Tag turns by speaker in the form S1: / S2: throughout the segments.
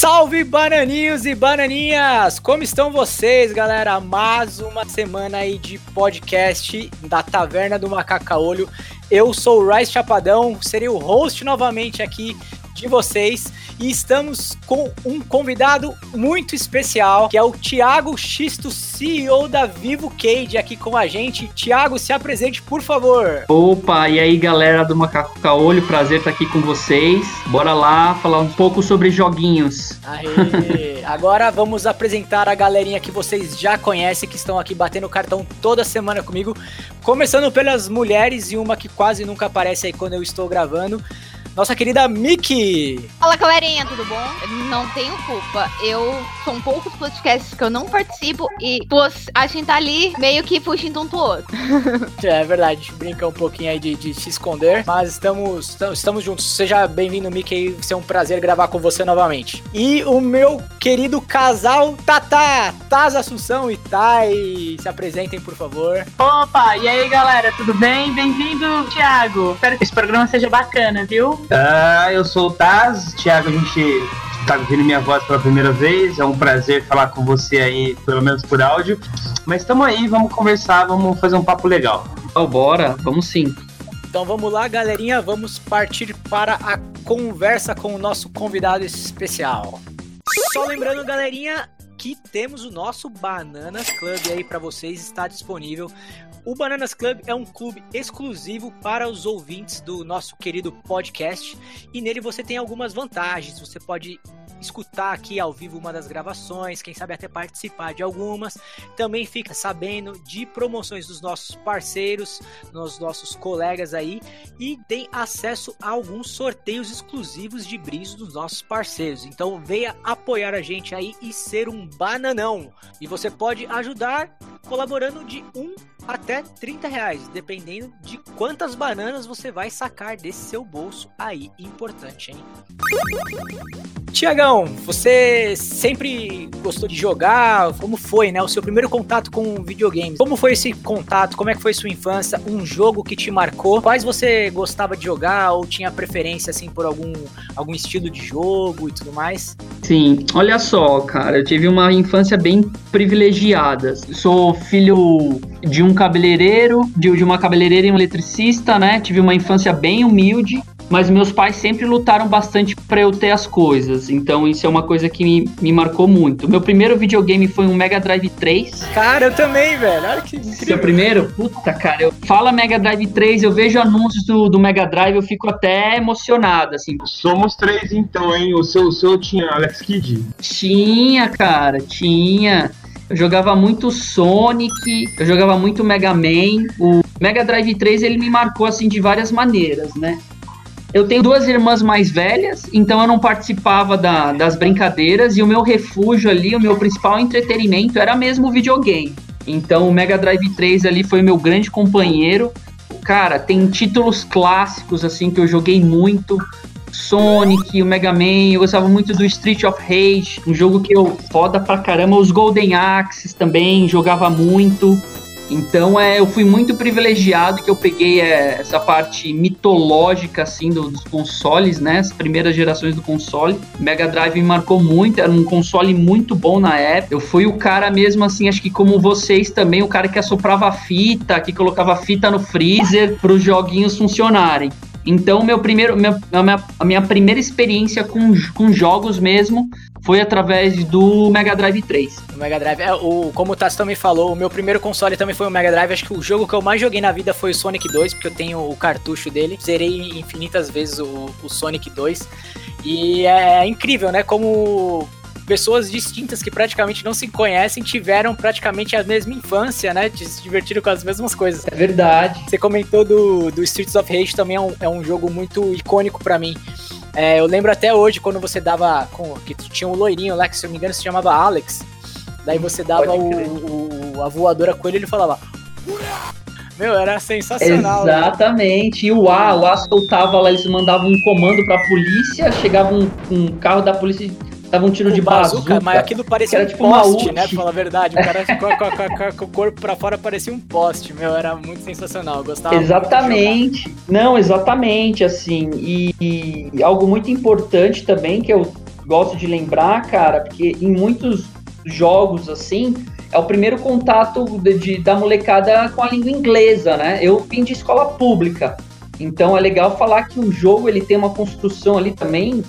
S1: Salve bananinhos e bananinhas! Como estão vocês, galera? Mais uma semana aí de podcast da Taverna do Macacaolho. Eu sou o Rice Chapadão, serei o host novamente aqui de vocês e estamos com um convidado muito especial, que é o Thiago Xisto, CEO da Vivo Cage, aqui com a gente. Thiago, se apresente, por favor.
S2: Opa, e aí galera do Macaco Caolho, prazer estar aqui com vocês. Bora lá falar um pouco sobre joguinhos.
S1: Aê. Agora vamos apresentar a galerinha que vocês já conhecem, que estão aqui batendo cartão toda semana comigo. Começando pelas mulheres e uma que quase nunca aparece aí quando eu estou gravando nossa querida Miki.
S3: Fala galerinha, tudo bom? não tenho culpa. Eu são poucos podcasts que eu não participo e a gente tá ali meio que fugindo um do outro.
S1: é verdade, a gente brinca um pouquinho aí de, de se esconder, mas estamos, estamos juntos. Seja bem-vindo, Miki, vai ser um prazer gravar com você novamente. E o meu querido casal Tata, Taz Assunção e Tai, se apresentem, por favor.
S4: Opa, e aí galera, tudo bem? Bem-vindo, Thiago. Espero que esse programa seja bacana, viu?
S5: Ah, eu sou o Taz, Thiago, a gente tá ouvindo minha voz pela primeira vez, é um prazer falar com você aí, pelo menos por áudio. Mas estamos aí, vamos conversar, vamos fazer um papo legal.
S2: Oh, bora, vamos sim.
S1: Então vamos lá, galerinha, vamos partir para a conversa com o nosso convidado especial. Só lembrando, galerinha, que temos o nosso Bananas Club aí para vocês, está disponível. O Bananas Club é um clube exclusivo para os ouvintes do nosso querido podcast e nele você tem algumas vantagens. Você pode escutar aqui ao vivo uma das gravações, quem sabe até participar de algumas. Também fica sabendo de promoções dos nossos parceiros, dos nossos colegas aí e tem acesso a alguns sorteios exclusivos de brindes dos nossos parceiros. Então venha apoiar a gente aí e ser um bananão. E você pode ajudar colaborando de um até 30 reais, dependendo de quantas bananas você vai sacar desse seu bolso aí, importante, hein? Tiagão, você sempre gostou de jogar? Como foi, né? O seu primeiro contato com videogames? Como foi esse contato? Como é que foi sua infância? Um jogo que te marcou? Quais você gostava de jogar ou tinha preferência assim por algum, algum estilo de jogo e tudo mais?
S2: Sim, olha só, cara, eu tive uma infância bem privilegiada. Sou filho de um cabeleireiro, de, de uma cabeleireira e um eletricista, né? Tive uma infância bem humilde mas meus pais sempre lutaram bastante para eu ter as coisas. Então isso é uma coisa que me, me marcou muito. Meu primeiro videogame foi um Mega Drive 3.
S1: Cara, eu também, velho. Olha que incrível.
S2: Seu primeiro? Puta, cara, eu fala Mega Drive 3, eu vejo anúncios do, do Mega Drive, eu fico até emocionado, assim.
S5: Somos três então, hein? O seu, o seu tinha Alex Kidd?
S2: Tinha, cara, tinha. Eu jogava muito Sonic, eu jogava muito Mega Man. O Mega Drive 3 ele me marcou assim de várias maneiras, né? Eu tenho duas irmãs mais velhas, então eu não participava da, das brincadeiras e o meu refúgio ali, o meu principal entretenimento era mesmo o videogame. Então o Mega Drive 3 ali foi meu grande companheiro. Cara, tem títulos clássicos assim que eu joguei muito. Sonic, o Mega Man, eu gostava muito do Street of Rage, um jogo que eu foda pra caramba, os Golden Axes também, jogava muito. Então é, eu fui muito privilegiado que eu peguei é, essa parte mitológica assim do, dos consoles, né? As primeiras gerações do console. Mega Drive me marcou muito, era um console muito bom na época. Eu fui o cara mesmo assim, acho que como vocês também, o cara que assoprava fita, que colocava fita no freezer para os joguinhos funcionarem. Então, meu primeiro, a, minha, a minha primeira experiência com, com jogos mesmo foi através do Mega Drive 3.
S1: O Mega Drive, é, o, como o Tassi também falou, o meu primeiro console também foi o Mega Drive. Acho que o jogo que eu mais joguei na vida foi o Sonic 2, porque eu tenho o cartucho dele. Zerei infinitas vezes o, o Sonic 2. E é incrível, né? Como pessoas distintas que praticamente não se conhecem tiveram praticamente a mesma infância, né? Se divertiram com as mesmas coisas.
S2: É verdade.
S1: Você comentou do, do Streets of Rage, também é um, é um jogo muito icônico para mim. É, eu lembro até hoje quando você dava. Com, que tinha um loirinho lá, que se eu não me engano se chamava Alex. Daí você dava o, o, a voadora com ele e ele falava. Meu, era sensacional.
S2: Exatamente. Né? E o A, o A soltava lá, eles mandavam um comando pra polícia, chegava um, um carro da polícia Tava um tiro de bazuca,
S1: Mas aquilo parecia era um tipo poste, né? Pra falar a verdade. O cara com, com, o corpo pra fora parecia um poste, meu. Era muito sensacional. Eu gostava
S2: Exatamente. Não, exatamente, assim. E, e, algo muito importante também que eu gosto de lembrar, cara, porque em muitos jogos assim, é o primeiro contato de, de, da molecada com a língua inglesa, né? Eu vim de escola pública, então é legal falar que o jogo ele tem uma construção ali também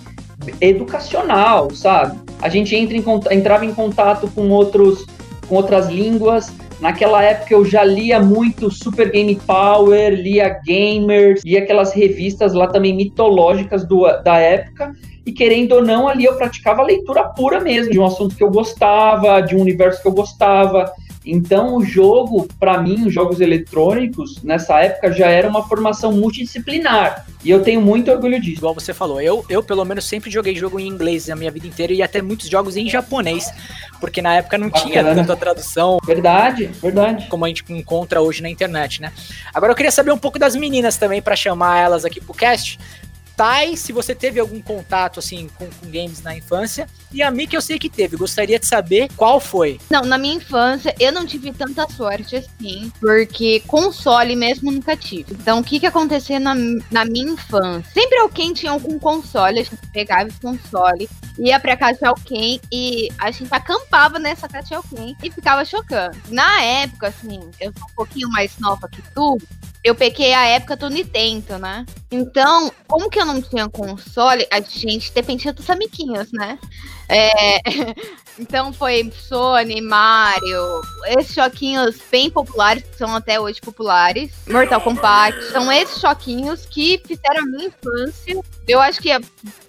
S2: educacional, sabe? A gente entra em, entrava em contato com outros com outras línguas. Naquela época eu já lia muito Super Game Power, lia Gamers, lia aquelas revistas lá também mitológicas do, da época. E querendo ou não, ali eu praticava leitura pura mesmo, de um assunto que eu gostava, de um universo que eu gostava. Então, o jogo, para mim, os jogos eletrônicos, nessa época, já era uma formação multidisciplinar. E eu tenho muito orgulho disso.
S1: Igual você falou, eu, eu pelo menos sempre joguei jogo em inglês a minha vida inteira e até muitos jogos em japonês, porque na época não Bacana. tinha tanta tradução.
S2: Verdade, verdade.
S1: Como a gente encontra hoje na internet, né? Agora eu queria saber um pouco das meninas também, para chamar elas aqui pro cast. Tai, se você teve algum contato assim com, com, games na infância. E a que eu sei que teve. Gostaria de saber qual foi.
S3: Não, na minha infância eu não tive tanta sorte assim, porque console mesmo nunca tive. Então o que que acontecia na, na minha infância? Sempre alguém tinha algum console, a gente pegava esse console, ia pra casa de alguém e a gente acampava nessa casa de alguém e ficava chocando. Na época, assim, eu sou um pouquinho mais nova que tu, eu peguei a época do Nintendo, né? Então, como que eu não tinha console, a gente dependia dos amiguinhos, né? É... então foi Sony, Mario, esses choquinhos bem populares, que são até hoje populares. Mortal Kombat, são esses choquinhos que fizeram a minha infância. Eu acho que a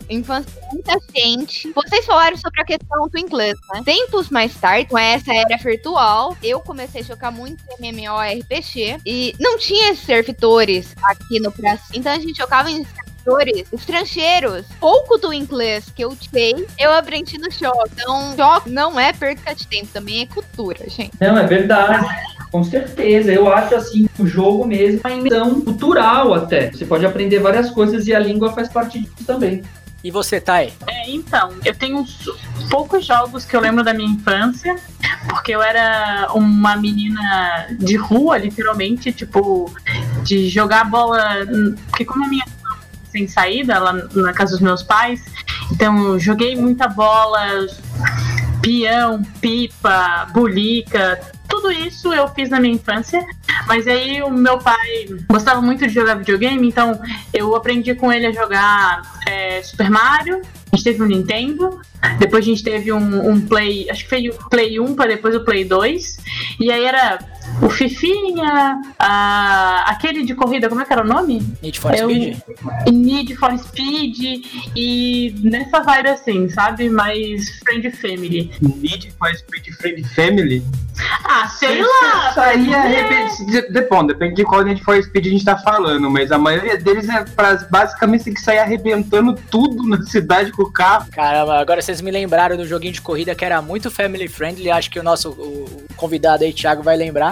S3: infância de muita gente. Vocês falaram sobre a questão do inglês, né? Tempos mais tarde, com essa era virtual, eu comecei a jogar muito MMORPG e não tinha servidores aqui no Brasil. Então a gente jogava em servidores estrangeiros. Pouco do inglês que eu sei, eu aprendi no jogo. Então, jogo não é perda de tempo, também é cultura, gente.
S2: Não, é verdade. Com certeza, eu acho assim, o jogo mesmo é uma cultural até. Você pode aprender várias coisas e a língua faz parte disso também.
S1: E você, Thay?
S4: É, então, eu tenho poucos jogos que eu lembro da minha infância, porque eu era uma menina de rua, literalmente, tipo, de jogar bola. Porque como a minha sem saída lá na casa dos meus pais, então joguei muita bola, peão, pipa, bulica, tudo isso eu fiz na minha infância, mas aí o meu pai gostava muito de jogar videogame, então eu aprendi com ele a jogar é, Super Mario. A gente teve um Nintendo, depois a gente teve um, um Play, acho que foi o Play 1 para depois o Play 2, e aí era o Fifinha, a, aquele de corrida, como é que era o nome?
S1: Need for Speed?
S4: Need for Speed e nessa vibe assim, sabe? Mais Friend Family.
S5: Need for Speed Friend Family?
S4: Ah, sei lá!
S5: Isso aí é, Bom, depende de qual Need for Speed a gente tá falando, mas a maioria deles é pra, basicamente tem que sair arrebentando tudo na cidade com o carro.
S1: Caramba, agora vocês me lembraram do joguinho de corrida que era muito family friendly, acho que o nosso o convidado aí, Thiago, vai lembrar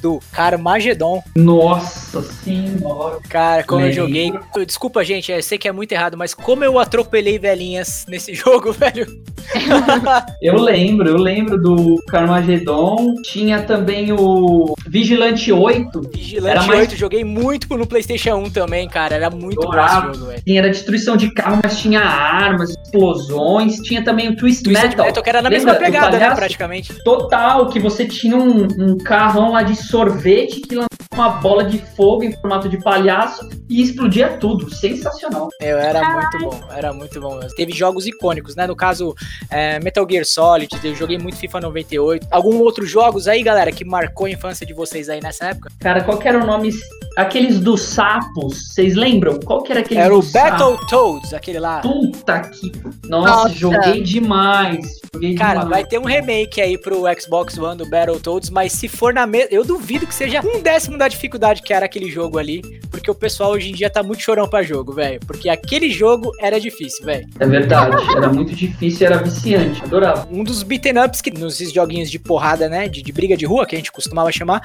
S1: do Carmageddon.
S2: Nossa senhora.
S1: Cara, como eu joguei. Desculpa, gente, eu sei que é muito errado, mas como eu atropelei velhinhas nesse jogo, velho.
S2: eu lembro, eu lembro do Carmageddon. Tinha também o Vigilante 8.
S1: Vigilante era 8, mais... joguei muito no PlayStation 1 também, cara. Era muito jogo, velho.
S2: Era destruição de carro, mas tinha armas, explosões. Tinha também o Twist
S1: Twisted
S2: Metal. Metal
S1: que era na Lembra? mesma pegada, né, praticamente.
S2: Total, que você tinha um, um carrão lá de sorvete que lançava uma bola de fogo em formato de palhaço e explodia tudo. Sensacional.
S1: Eu era muito bom, era muito bom. Teve jogos icônicos, né? No caso, é, Metal Gear Solid, eu joguei muito FIFA 98. Algum outros jogos aí, galera, que marcou a infância de vocês aí nessa época?
S2: Cara, qual que era o nome? Aqueles dos sapos, vocês lembram? Qual que era aquele
S1: Era o Battletoads, aquele lá.
S2: Puta que. Nossa, Nossa. joguei demais. Joguei
S1: Cara,
S2: demais.
S1: vai ter um remake aí pro Xbox One do Battletoads, mas se for na mesma. Eu duvido que seja um décimo da dificuldade que era aquele jogo ali, porque o pessoal hoje em dia tá muito chorão pra jogo, velho. Porque aquele jogo era difícil, velho.
S2: É verdade, era muito difícil, era viciante, adorava.
S1: Um dos beaten ups que nos joguinhos de porrada, né, de, de briga de rua, que a gente costumava chamar,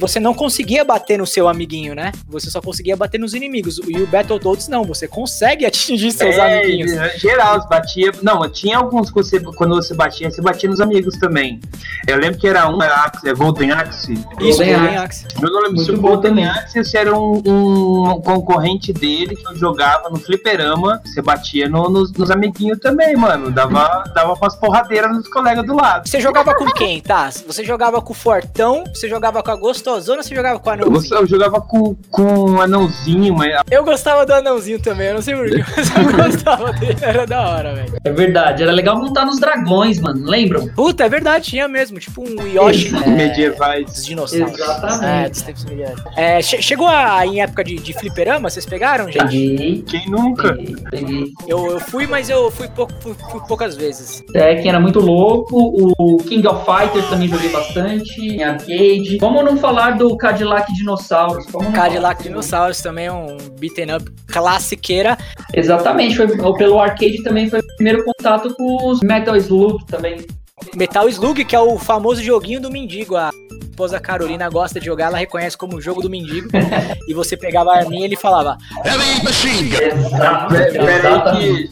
S1: você não conseguia bater no seu amiguinho, né? Você só conseguia bater nos inimigos. E o Battletoads não, você consegue atingir seus é, amiguinhos.
S5: Geral, você batia. Não, tinha alguns que você, quando você batia, você batia nos amigos também. Eu lembro que era um, era Axe, é Golden Axe.
S1: Isso, Golden Axe.
S5: Eu não lembro se o Golden Axe era um, um concorrente dele que eu jogava no fliperama. Você batia no, nos, nos amiguinhos também, mano. Dava, dava umas porradeiras nos colegas do lado.
S1: Você jogava com quem, tá? Você jogava com o Fortão, você jogava com a Gostosona ou você jogava com
S5: Eu,
S1: Anãozinho?
S5: eu jogava com, com um anãozinho, mas
S1: Eu gostava do Anãozinho também, eu não sei porquê, mas eu gostava dele, era da hora, velho.
S2: É verdade, era legal montar nos dragões, mano, lembram?
S1: Puta, é verdade, tinha mesmo, tipo um Yoshi é,
S5: medievais.
S1: dinossauros.
S2: Exatamente.
S1: É, dos tempos. É, che- chegou a, em época de, de fliperama, vocês pegaram já?
S2: Peguei,
S5: Quem nunca?
S2: peguei.
S1: Eu, eu fui, mas eu fui, pouco, fui, fui poucas vezes.
S2: Tekken era muito louco, o King of Fighters também joguei bastante, em arcade. Como não falar do Cadillac Dinossauros? Como
S1: Cadillac
S2: falar?
S1: Dinossauros também é um beaten up classiqueira.
S2: Exatamente, foi, pelo arcade também foi o primeiro contato com os Metal Slug também.
S1: Metal Slug, que é o famoso joguinho do mendigo. A esposa Carolina gosta de jogar, ela reconhece como o jogo do mendigo. e você pegava a arminha e ele falava:
S5: que.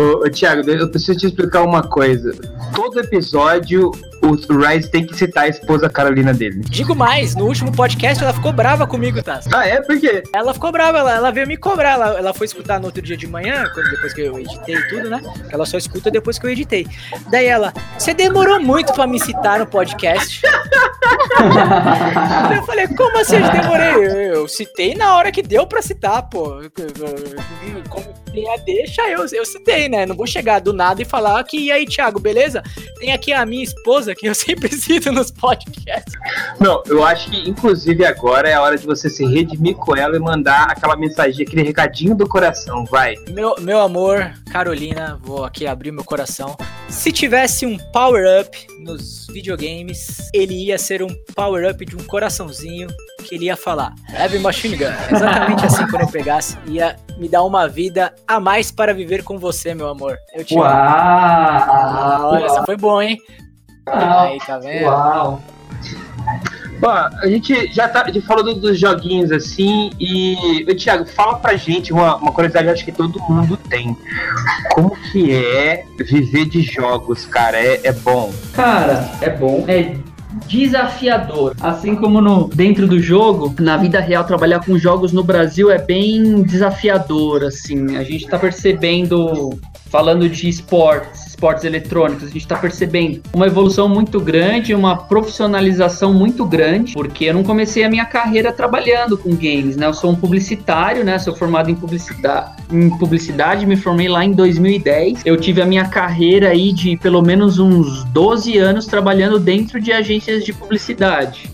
S5: Ô, Thiago, eu preciso te explicar uma coisa. Todo episódio o Rise tem que citar a esposa Carolina dele.
S1: Digo mais, no último podcast ela ficou brava comigo, tá?
S5: Ah, é? Por quê?
S1: Ela ficou brava, ela, ela veio me cobrar. Ela, ela foi escutar no outro dia de manhã, quando- depois que eu editei e tudo, né? Ela só escuta depois que eu editei. Daí ela, você demorou muito pra me citar no podcast. eu falei, como assim eu demorei? Eu, eu citei na hora que deu pra citar, pô. Como tem a deixa, eu, eu citei, né? Não vou chegar do nada e falar que, e aí, Thiago, beleza? Tem aqui a minha esposa, que eu sempre cito nos podcasts.
S5: Não, eu acho que inclusive agora é a hora de você se redimir com ela e mandar aquela mensagem, aquele recadinho do coração, vai.
S1: Meu, meu amor, Carolina, vou aqui abrir meu coração. Se tivesse um power-up nos videogames, ele ia ser um power-up de um coraçãozinho que ele ia falar Heavy Machine Gun. Exatamente assim quando eu pegasse. Ia me dar uma vida a mais para viver com você, meu amor. Eu te amo. Ah,
S2: Uau!
S1: olha, essa foi bom, hein?
S2: Uau!
S1: Aí, tá vendo?
S2: Uau!
S5: Ó, a gente já tá, já falou do- dos joguinhos assim e ô, Thiago, fala pra gente uma, uma curiosidade que eu acho que todo mundo tem. Como que é viver de jogos, cara? É, é bom.
S2: Cara, é bom. É desafiador. Assim como no dentro do jogo, na vida real trabalhar com jogos no Brasil é bem desafiador, assim. A gente tá percebendo falando de esportes, esportes eletrônicos, a gente tá percebendo uma evolução muito grande, uma profissionalização muito grande, porque eu não comecei a minha carreira trabalhando com games, né? Eu sou um publicitário, né? Sou formado em publicidade, em publicidade, me formei lá em 2010. Eu tive a minha carreira aí de pelo menos uns 12 anos trabalhando dentro de agências de publicidade.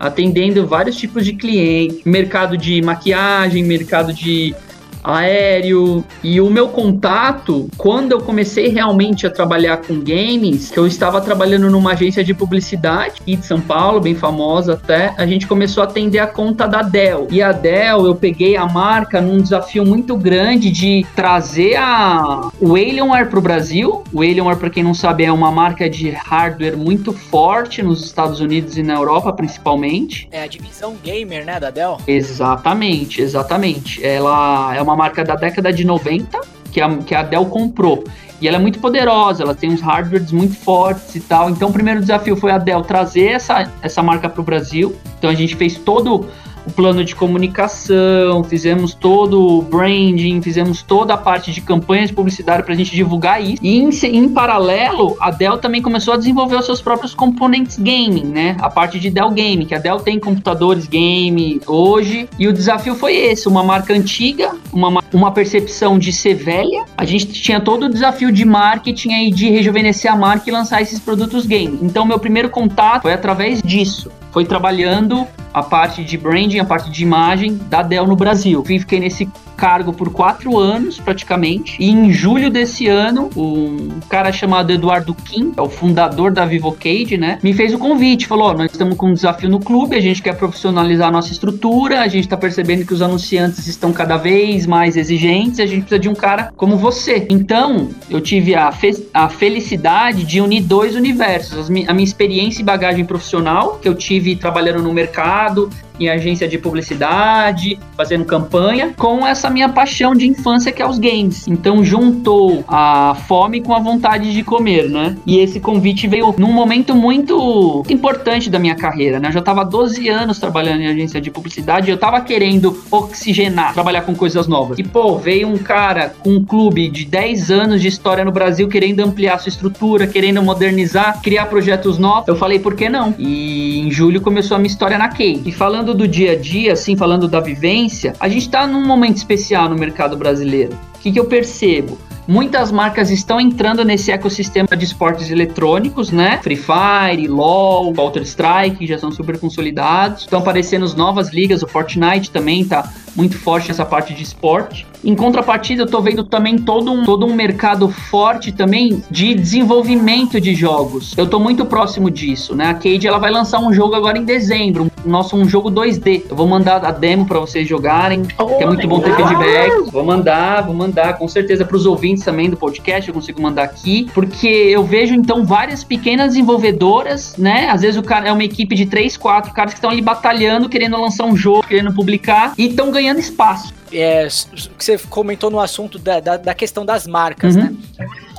S2: Atendendo vários tipos de clientes, mercado de maquiagem, mercado de aéreo. E o meu contato, quando eu comecei realmente a trabalhar com games, que eu estava trabalhando numa agência de publicidade aqui de São Paulo, bem famosa até, a gente começou a atender a conta da Dell. E a Dell, eu peguei a marca num desafio muito grande de trazer a, o Alienware para o Brasil. O Alienware, para quem não sabe, é uma marca de hardware muito forte nos Estados Unidos e na Europa, principalmente.
S1: É a divisão gamer, né, da Dell?
S2: Exatamente, exatamente. Ela é uma marca da década de 90 que a, que a Dell comprou. E ela é muito poderosa, ela tem uns hardwares muito fortes e tal. Então, o primeiro desafio foi a Dell trazer essa, essa marca para o Brasil. Então, a gente fez todo o plano de comunicação, fizemos todo o branding, fizemos toda a parte de campanhas de publicidade para a gente divulgar isso. E em, em paralelo, a Dell também começou a desenvolver os seus próprios componentes gaming, né? A parte de Dell Game, que a Dell tem computadores game hoje. E o desafio foi esse: uma marca antiga, uma, ma- uma percepção de ser velha. A gente tinha todo o desafio de marketing aí de rejuvenescer a marca e lançar esses produtos game. Então, meu primeiro contato foi através disso. Foi trabalhando a parte de branding, a parte de imagem da Dell no Brasil. Fiquei nesse cargo por quatro anos, praticamente. E em julho desse ano, um cara chamado Eduardo Kim, é o fundador da Vivocade, né? Me fez o convite, falou: ó, nós estamos com um desafio no clube, a gente quer profissionalizar a nossa estrutura, a gente está percebendo que os anunciantes estão cada vez mais exigentes, a gente precisa de um cara como você. Então, eu tive a, fe- a felicidade de unir dois universos: a minha experiência e bagagem profissional, que eu tive trabalhando no mercado, em agência de publicidade, fazendo campanha, com essa minha paixão de infância que é os games. Então juntou a fome com a vontade de comer, né? E esse convite veio num momento muito importante da minha carreira, né? Eu já estava 12 anos trabalhando em agência de publicidade, eu estava querendo oxigenar, trabalhar com coisas novas. E pô, veio um cara com um clube de 10 anos de história no Brasil querendo ampliar sua estrutura, querendo modernizar, criar projetos novos. Eu falei, por que não? E em julho começou a minha história na Key. E falando do dia a dia, assim, falando da vivência, a gente está num momento especial no mercado brasileiro. O que, que eu percebo? Muitas marcas estão entrando nesse ecossistema de esportes eletrônicos, né? Free Fire, LoL, Counter-Strike, já são super consolidados. Estão aparecendo novas ligas, o Fortnite também tá muito forte nessa parte de esporte. Em contrapartida, eu tô vendo também todo um, todo um mercado forte também de desenvolvimento de jogos. Eu tô muito próximo disso, né? A Cade ela vai lançar um jogo agora em dezembro, um, nosso um jogo 2D. Eu vou mandar a demo para vocês jogarem, que é muito bom ter feedback. Vou mandar, vou mandar com certeza para os ouvintes também do podcast, eu consigo mandar aqui, porque eu vejo então várias pequenas desenvolvedoras, né? Às vezes o cara é uma equipe de três, quatro caras que estão ali batalhando, querendo lançar um jogo, querendo publicar e estão ganhando espaço.
S1: É, você comentou no assunto da, da, da questão das marcas, uhum. né?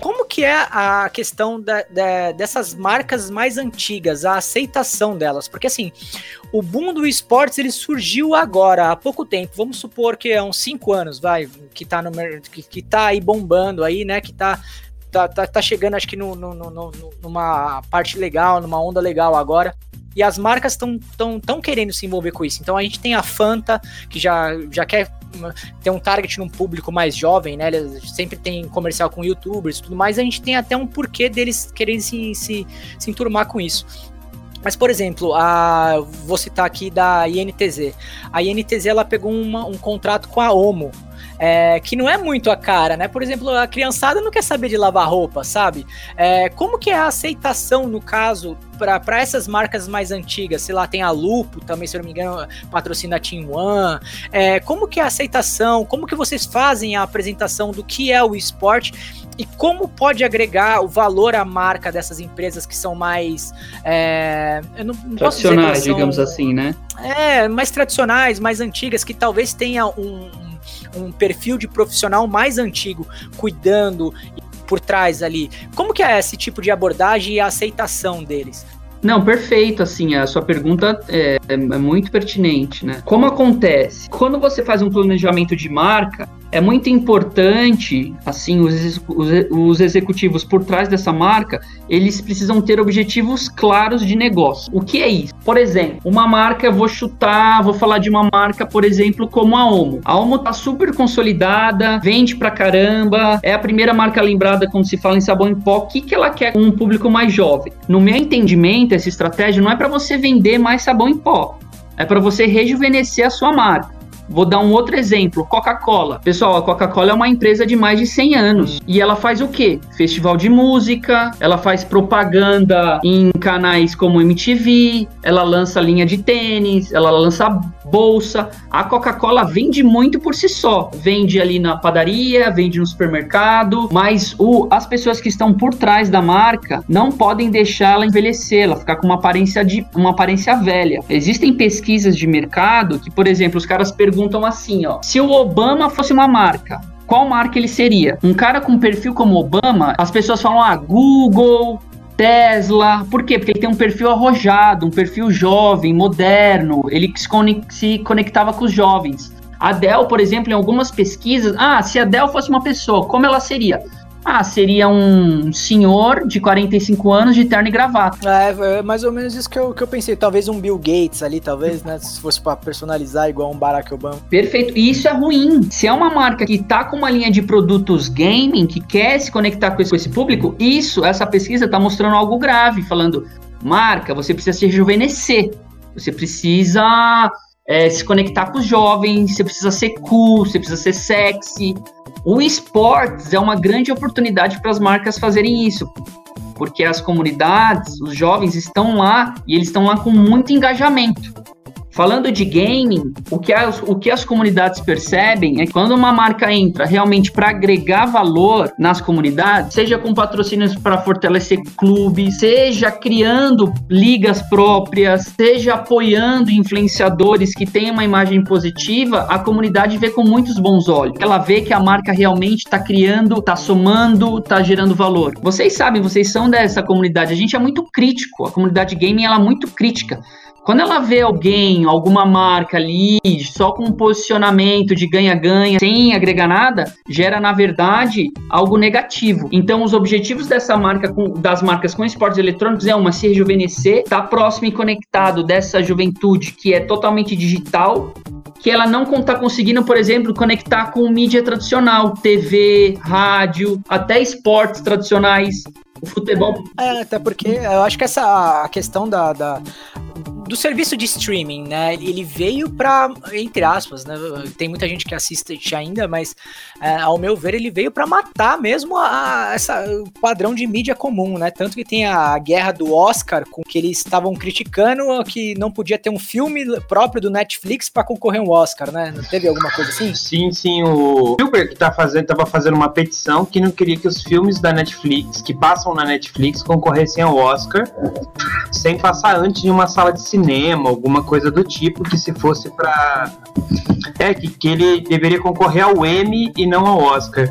S1: Como que é a questão da, da, dessas marcas mais antigas, a aceitação delas? Porque assim, o boom do esportes ele surgiu agora, há pouco tempo. Vamos supor que é uns 5 anos, vai, que tá, no, que, que tá aí bombando aí, né? Que tá tá, tá, tá chegando, acho que no, no, no, numa parte legal, numa onda legal agora. E as marcas estão tão, tão querendo se envolver com isso. Então a gente tem a Fanta, que já, já quer ter um target num público mais jovem, né? Eles sempre tem comercial com youtubers e tudo mais. A gente tem até um porquê deles quererem se, se, se enturmar com isso. Mas, por exemplo, a, vou citar aqui da INTZ. A INTZ ela pegou uma, um contrato com a Omo, é, que não é muito a cara, né? Por exemplo, a criançada não quer saber de lavar roupa, sabe? É, como que é a aceitação, no caso, para essas marcas mais antigas? Sei lá, tem a Lupo também, se eu não me engano, patrocina a Team One. É, como que é a aceitação? Como que vocês fazem a apresentação do que é o esporte? E como pode agregar o valor à marca dessas empresas que são mais. É,
S2: não, não tradicionais, são, digamos assim, né?
S1: É, mais tradicionais, mais antigas, que talvez tenha um, um perfil de profissional mais antigo cuidando por trás ali. Como que é esse tipo de abordagem e a aceitação deles?
S2: Não, perfeito, assim, a sua pergunta é, é, muito pertinente, né? Como acontece? Quando você faz um planejamento de marca, é muito importante, assim, os, os, os, executivos por trás dessa marca, eles precisam ter objetivos claros de negócio. O que é isso? Por exemplo, uma marca, vou chutar, vou falar de uma marca, por exemplo, como a Omo. A Omo tá super consolidada, vende pra caramba, é a primeira marca lembrada quando se fala em sabão em pó. O que, que ela quer com um público mais jovem? No meu entendimento, essa estratégia não é para você vender mais sabão em pó, é para você rejuvenescer a sua marca. Vou dar um outro exemplo, Coca-Cola. Pessoal, a Coca-Cola é uma empresa de mais de 100 anos e ela faz o quê? Festival de música, ela faz propaganda em canais como MTV, ela lança linha de tênis, ela lança bolsa. A Coca-Cola vende muito por si só. Vende ali na padaria, vende no supermercado, mas o, as pessoas que estão por trás da marca não podem deixar ela envelhecer, ela ficar com uma aparência de uma aparência velha. Existem pesquisas de mercado que, por exemplo, os caras perguntam assim, ó: se o Obama fosse uma marca, qual marca ele seria? Um cara com perfil como Obama, as pessoas falam: ah, Google, Tesla. Por quê? Porque ele tem um perfil arrojado, um perfil jovem, moderno, ele se conectava com os jovens. A Dell, por exemplo, em algumas pesquisas, ah, se a Dell fosse uma pessoa, como ela seria? Ah, seria um senhor de 45 anos de terno e gravata.
S1: É, é mais ou menos isso que eu, que eu pensei. Talvez um Bill Gates ali, talvez, né? Se fosse para personalizar igual um Barack Obama.
S2: Perfeito. E isso é ruim. Se é uma marca que tá com uma linha de produtos gaming, que quer se conectar com esse, com esse público, isso, essa pesquisa tá mostrando algo grave, falando, marca, você precisa se rejuvenescer. Você precisa é, se conectar com os jovens, você precisa ser cool, você precisa ser sexy. O esportes é uma grande oportunidade para as marcas fazerem isso, porque as comunidades, os jovens estão lá e eles estão lá com muito engajamento. Falando de gaming, o que as, o que as comunidades percebem é que quando uma marca entra realmente para agregar valor nas comunidades, seja com patrocínios para fortalecer clubes, seja criando ligas próprias, seja apoiando influenciadores que têm uma imagem positiva, a comunidade vê com muitos bons olhos. Ela vê que a marca realmente está criando, está somando, está gerando valor. Vocês sabem, vocês são dessa comunidade. A gente é muito crítico. A comunidade gaming ela é muito crítica. Quando ela vê alguém, alguma marca ali, só com um posicionamento de ganha-ganha, sem agregar nada, gera, na verdade, algo negativo. Então, os objetivos dessa marca, com, das marcas com esportes eletrônicos é uma, se rejuvenescer, estar tá próximo e conectado dessa juventude que é totalmente digital, que ela não está conseguindo, por exemplo, conectar com mídia tradicional, TV, rádio, até esportes tradicionais, o futebol.
S1: É, até porque eu acho que essa a questão da, da do serviço de streaming, né? Ele veio para, entre aspas, né? Tem muita gente que assiste ainda, mas é, ao meu ver ele veio para matar mesmo a, essa o padrão de mídia comum, né? Tanto que tem a guerra do Oscar com que eles estavam criticando que não podia ter um filme próprio do Netflix para concorrer um Oscar, né? Não teve alguma coisa assim?
S5: Sim, sim. O Spielberg tá fazendo, tava fazendo uma petição que não queria que os filmes da Netflix, que passam na Netflix, concorressem ao Oscar sem passar antes de uma sala de cinema cinema, alguma coisa do tipo, que se fosse para é que, que ele deveria concorrer ao Emmy e não ao Oscar.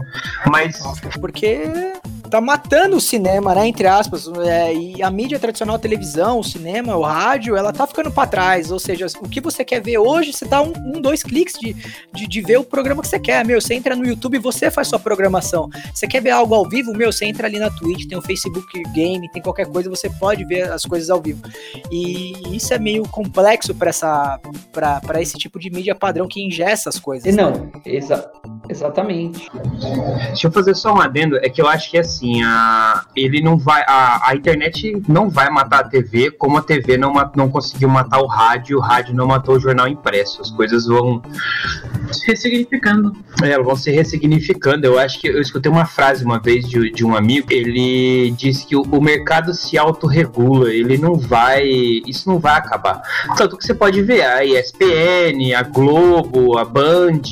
S5: Mas
S1: porque tá matando o cinema, né? Entre aspas. É, e a mídia tradicional, a televisão, o cinema, o rádio, ela tá ficando para trás. Ou seja, o que você quer ver hoje, você dá um, um dois cliques de, de, de, ver o programa que você quer. Meu, você entra no YouTube e você faz sua programação. Você quer ver algo ao vivo? Meu, você entra ali na Twitch, tem o Facebook Game, tem qualquer coisa, você pode ver as coisas ao vivo. E isso é meio complexo para esse tipo de mídia padrão que ingessa as coisas.
S2: Não, exa exatamente.
S5: Deixa eu fazer só um adendo, é que eu acho que assim, a, ele não vai. A, a internet não vai matar a TV, como a TV não, não conseguiu matar o rádio, o rádio não matou o jornal impresso. As coisas vão
S4: se ressignificando.
S5: É, elas vão se ressignificando. Eu acho que eu escutei uma frase uma vez de, de um amigo, ele disse que o, o mercado se autorregula, ele não vai. Isso não vai acabar. Tanto que você pode ver a ESPN, a Globo, a Band,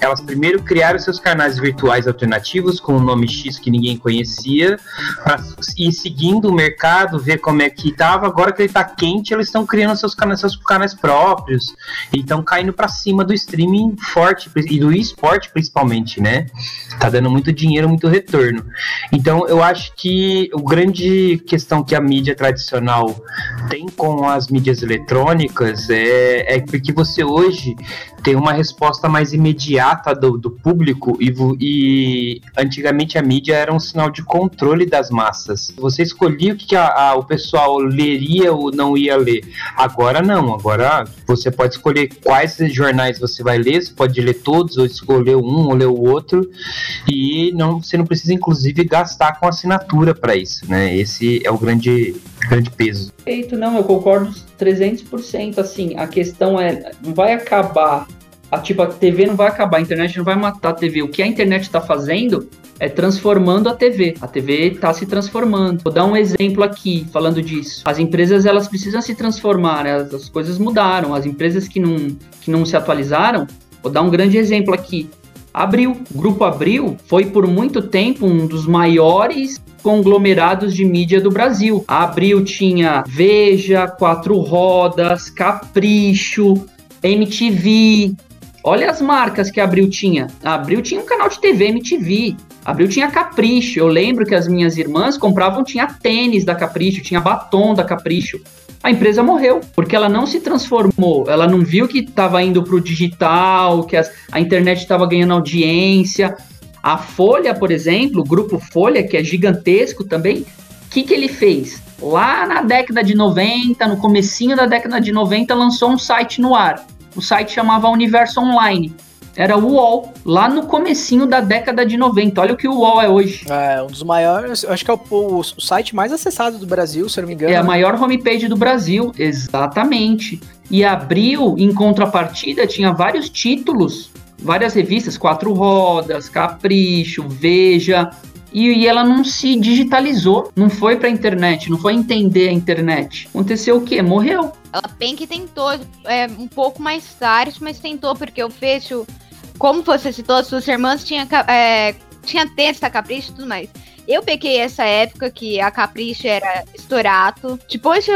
S5: elas primeiro criaram seus canais virtuais alternativos com um nome X que ninguém conhecia para ir seguindo o mercado, ver como é que estava. Agora que ele está quente, eles estão criando seus canais, seus canais próprios e estão caindo para cima do streaming forte e do esporte principalmente, né? Tá dando muito dinheiro, muito retorno. Então, eu acho que o grande questão que a mídia tradicional tem com as mídias eletrônicas é, é porque você hoje tem uma resposta mais imediata do, do público e, e, antigamente a mídia era um sinal de controle das massas. Você escolhia o que a, a, o pessoal leria ou não ia ler. Agora não, agora você pode escolher quais jornais você vai ler, você pode ler todos ou escolher um ou ler o outro e não, você não precisa inclusive gastar com assinatura para isso, né? Esse é o grande grande peso.
S2: Feito, não, eu concordo 300%. Assim, a questão é, vai acabar, a, tipo, a TV não vai acabar, a internet não vai matar a TV. O que a internet está fazendo é transformando a TV. A TV está se transformando. Vou dar um exemplo aqui, falando disso. As empresas, elas precisam se transformar, né? as, as coisas mudaram. As empresas que não, que não se atualizaram, vou dar um grande exemplo aqui. Abril, o Grupo Abril foi por muito tempo um dos maiores conglomerados de mídia do Brasil. A Abril tinha Veja, Quatro Rodas, Capricho, MTV. Olha as marcas que a Abril tinha. A Abril tinha um canal de TV MTV. A Abril tinha Capricho. Eu lembro que as minhas irmãs compravam, tinha tênis da Capricho, tinha batom da Capricho a empresa morreu, porque ela não se transformou, ela não viu que estava indo para o digital, que as, a internet estava ganhando audiência, a Folha, por exemplo, o grupo Folha, que é gigantesco também, o que, que ele fez? Lá na década de 90, no comecinho da década de 90, lançou um site no ar. O site chamava Universo Online. Era o UOL, lá no comecinho da década de 90. Olha o que o UOL é hoje.
S1: É, um dos maiores, acho que é o, o, o site mais acessado do Brasil, se eu não me engano.
S2: É a maior homepage do Brasil, exatamente. E abriu, em contrapartida, tinha vários títulos várias revistas, Quatro Rodas, Capricho, Veja, e, e ela não se digitalizou, não foi pra internet, não foi entender a internet. Aconteceu o quê? Morreu.
S3: Ela bem que tentou é, um pouco mais tarde, mas tentou, porque o fecho, como você citou, as suas irmãs tinha, é, tinha testa, capricho e tudo mais. Eu peguei essa época que a Capricho era estourato. Depois de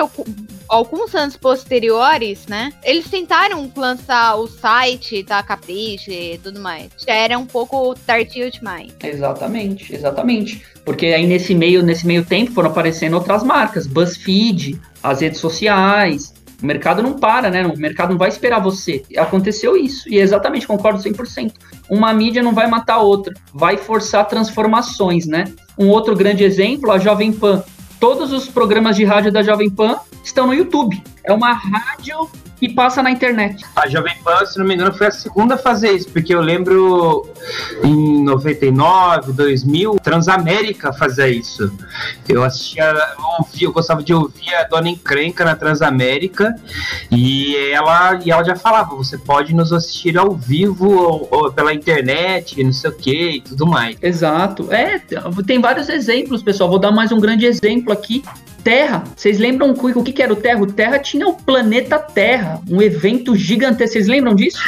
S3: alguns anos posteriores, né? Eles tentaram lançar o site da Capricho e tudo mais. Já era um pouco tardio demais.
S2: Exatamente, exatamente. Porque aí nesse meio, nesse meio tempo foram aparecendo outras marcas, BuzzFeed, as redes sociais, o mercado não para, né? O mercado não vai esperar você. Aconteceu isso. E exatamente, concordo 100%. Uma mídia não vai matar a outra, vai forçar transformações, né? Um outro grande exemplo, a Jovem Pan. Todos os programas de rádio da Jovem Pan estão no YouTube. É uma rádio que passa na internet.
S5: A Jovem Pan, se não me engano, foi a segunda a fazer isso, porque eu lembro em 99, 2000, Transamérica fazia isso. Eu assistia, eu, ouvia, eu gostava de ouvir a Dona Encrenca na Transamérica e ela, e ela já falava: você pode nos assistir ao vivo ou, ou pela internet, não sei o que e tudo mais.
S2: Exato. É, tem vários exemplos, pessoal. Vou dar mais um grande exemplo aqui. Terra. Vocês lembram o que, que era o Terra? O Terra tinha o planeta Terra, um evento gigantesco. Vocês lembram disso?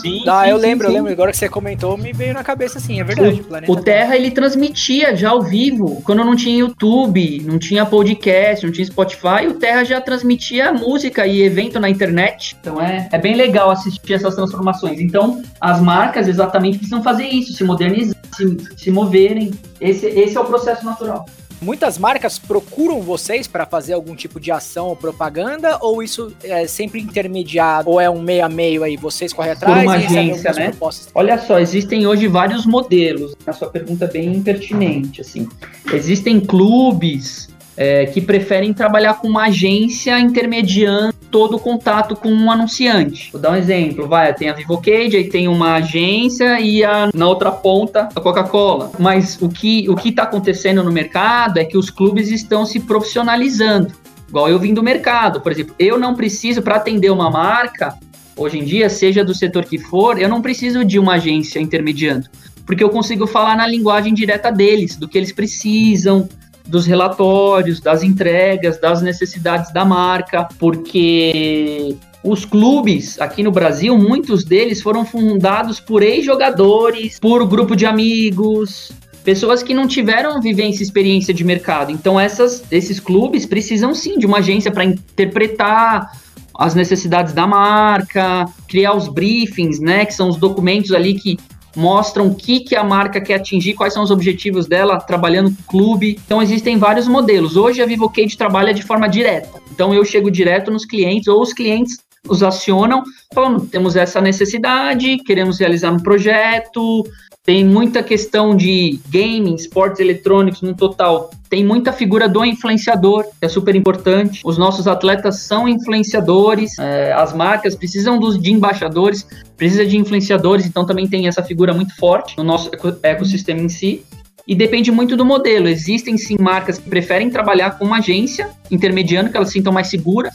S1: Sim. Ah, sim, eu sim, lembro, sim. eu lembro. Agora que você comentou, me veio na cabeça assim, é verdade.
S2: O, o Terra, ele transmitia já ao vivo, quando não tinha YouTube, não tinha podcast, não tinha Spotify, o Terra já transmitia música e evento na internet. Então é, é bem legal assistir essas transformações. Então, as marcas exatamente precisam fazer isso, se modernizar, se, se moverem. Esse, esse é o processo natural.
S1: Muitas marcas procuram vocês para fazer algum tipo de ação ou propaganda, ou isso é sempre intermediado, ou é um meio a meio aí, vocês correm atrás
S2: Por uma agência, né? Propostas? Olha só, existem hoje vários modelos. A sua pergunta é bem pertinente, assim. Existem clubes é, que preferem trabalhar com uma agência intermediando todo o contato com um anunciante. Vou dar um exemplo, vai, tem a Vivocade, aí tem uma agência e a, na outra ponta a Coca-Cola. Mas o que o que está acontecendo no mercado é que os clubes estão se profissionalizando. Igual eu vim do mercado, por exemplo, eu não preciso para atender uma marca hoje em dia, seja do setor que for, eu não preciso de uma agência intermediando, porque eu consigo falar na linguagem direta deles, do que eles precisam, dos relatórios, das entregas, das necessidades da marca, porque os clubes aqui no Brasil, muitos deles foram fundados por ex-jogadores, por grupo de amigos, pessoas que não tiveram vivência e experiência de mercado. Então essas, esses clubes precisam sim de uma agência para interpretar as necessidades da marca, criar os briefings, né, que são os documentos ali que mostram o que, que a marca quer atingir, quais são os objetivos dela trabalhando com o clube. Então existem vários modelos. Hoje a VivoCade trabalha de forma direta. Então eu chego direto nos clientes ou os clientes os acionam falando, temos essa necessidade, queremos realizar um projeto, tem muita questão de gaming, esportes eletrônicos no total. Tem muita figura do influenciador, que é super importante. Os nossos atletas são influenciadores, é, as marcas precisam dos, de embaixadores, precisa de influenciadores, então também tem essa figura muito forte no nosso ecossistema em si. E depende muito do modelo. Existem sim marcas que preferem trabalhar com uma agência intermediando, que elas se sintam mais seguras,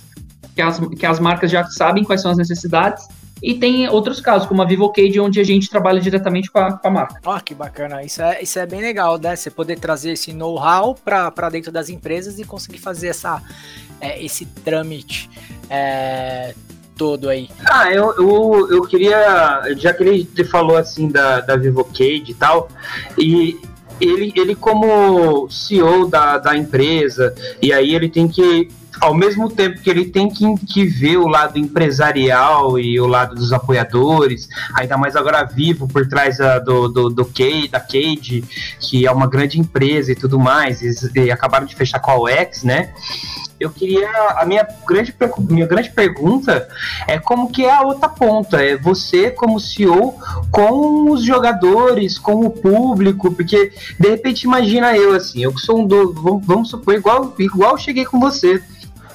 S2: que as, que as marcas já sabem quais são as necessidades e tem outros casos, como a VivoCade, onde a gente trabalha diretamente com a, com a marca.
S1: Ah, que bacana. Isso é, isso é bem legal, né? Você poder trazer esse know-how para dentro das empresas e conseguir fazer essa, é, esse trâmite é, todo aí.
S5: Ah, eu, eu, eu queria. Já que ele falou assim da, da VivoCade e tal, e ele, ele como CEO da, da empresa, e aí ele tem que ao mesmo tempo que ele tem que, que ver o lado empresarial e o lado dos apoiadores, ainda mais agora vivo por trás da, do, do, do Cade, da Cade, que é uma grande empresa e tudo mais, e, e acabaram de fechar com a UX, né? Eu queria a minha grande minha grande pergunta é como que é a outra ponta? É você como CEO com os jogadores com o público? Porque de repente imagina eu assim eu que sou um do, vamos, vamos supor igual igual cheguei com você.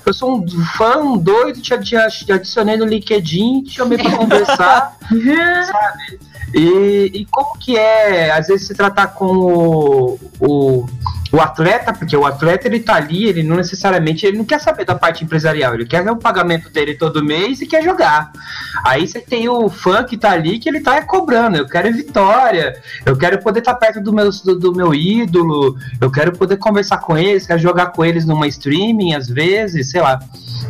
S5: Eu sou um fã doido, te, te, adicionei no LinkedIn, te chamei pra conversar, sabe? E, e, como que é, às vezes, se tratar com o, o, o atleta, porque o atleta ele tá ali, ele não necessariamente, ele não quer saber da parte empresarial, ele quer ver o pagamento dele todo mês e quer jogar. Aí você tem o fã que tá ali que ele tá cobrando, eu quero vitória, eu quero poder estar tá perto do meu, do, do, meu ídolo, eu quero poder conversar com eles, quero jogar com eles numa streaming às vezes, sei lá.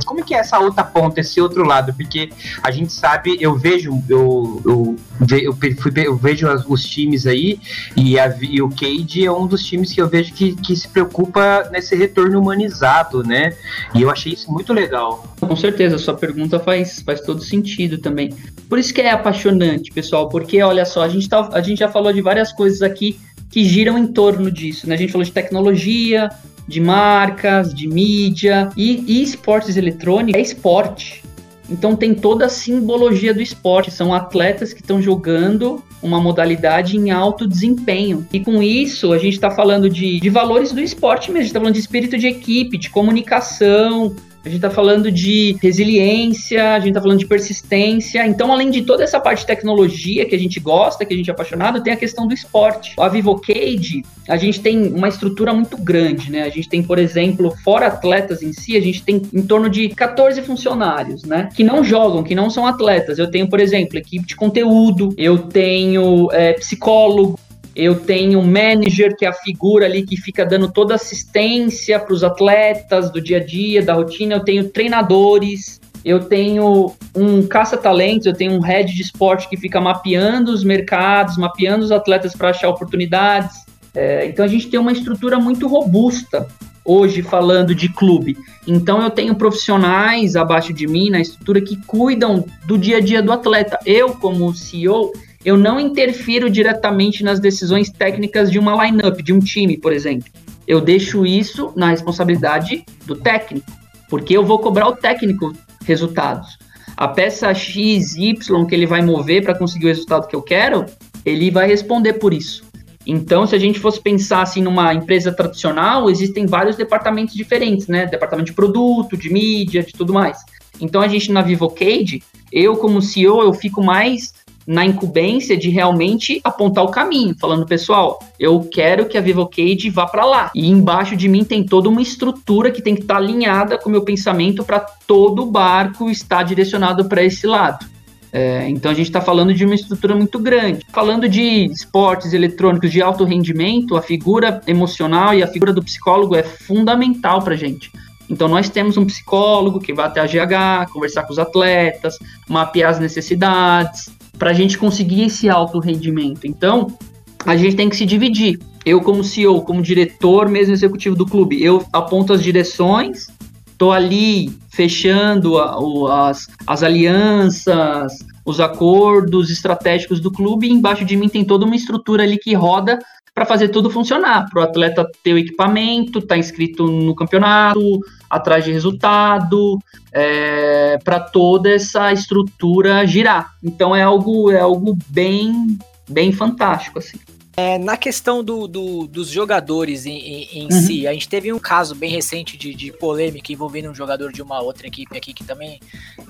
S5: Como que é essa outra ponta, esse outro lado? Porque a gente sabe, eu vejo, eu, eu, eu, eu vejo os times aí, e, a, e o Cade é um dos times que eu vejo que que, se preocupa nesse retorno humanizado, né? E eu achei isso muito legal.
S2: Com certeza, sua pergunta faz, faz todo sentido também. Por isso que é apaixonante, pessoal, porque olha só, a gente, tá, a gente já falou de várias coisas aqui que giram em torno disso, né? A gente falou de tecnologia, de marcas, de mídia e, e esportes eletrônicos é esporte. Então tem toda a simbologia do esporte. São atletas que estão jogando uma modalidade em alto desempenho. E com isso, a gente está falando de, de valores do esporte mesmo. A gente está falando de espírito de equipe, de comunicação, a gente está falando de resiliência, a gente está falando de persistência. Então, além de toda essa parte de tecnologia que a gente gosta, que a gente é apaixonado, tem a questão do esporte. A Vivocade, a gente tem uma estrutura muito grande, né? A gente tem, por exemplo, fora atletas em si, a gente tem em torno de 14 funcionários, né? Que não jogam, que não são atletas. Eu tenho, por exemplo, equipe de conteúdo, eu tenho é, psicólogo, eu tenho um manager, que é a figura ali que fica dando toda assistência para os atletas do dia a dia, da rotina. Eu tenho treinadores, eu tenho um caça-talentos, eu tenho um head de esporte que fica mapeando os mercados, mapeando os atletas para achar oportunidades. É, então a gente tem uma estrutura muito robusta hoje falando de clube. Então eu tenho profissionais abaixo de mim na estrutura que cuidam do dia a dia do atleta. Eu, como CEO, eu não interfiro diretamente nas decisões técnicas de uma lineup, de um time, por exemplo. Eu deixo isso na responsabilidade do técnico, porque eu vou cobrar o técnico resultados. A peça X, Y que ele vai mover para conseguir o resultado que eu quero, ele vai responder por isso. Então, se a gente fosse pensar assim numa empresa tradicional, existem vários departamentos diferentes, né? Departamento de produto, de mídia, de tudo mais. Então, a gente na Vivocade, eu como CEO, eu fico mais na incumbência de realmente apontar o caminho, falando, pessoal, eu quero que a Vivocade vá para lá. E embaixo de mim tem toda uma estrutura que tem que estar tá alinhada com o meu pensamento para todo o barco estar direcionado para esse lado. É, então a gente está falando de uma estrutura muito grande. Falando de esportes eletrônicos de alto rendimento, a figura emocional e a figura do psicólogo é fundamental para a gente. Então nós temos um psicólogo que vai até a GH, conversar com os atletas, mapear as necessidades, para a gente conseguir esse alto rendimento. Então, a gente tem que se dividir. Eu, como CEO, como diretor mesmo executivo do clube, eu aponto as direções, estou ali fechando a, o, as, as alianças, os acordos estratégicos do clube, e embaixo de mim tem toda uma estrutura ali que roda para fazer tudo funcionar, para o atleta ter o equipamento, estar tá inscrito no campeonato, atrás de resultado, é, para toda essa estrutura girar. Então é algo, é algo bem, bem fantástico assim.
S1: É, na questão do, do, dos jogadores em, em, em uhum. si, a gente teve um caso bem recente de, de, polêmica envolvendo um jogador de uma outra equipe aqui que também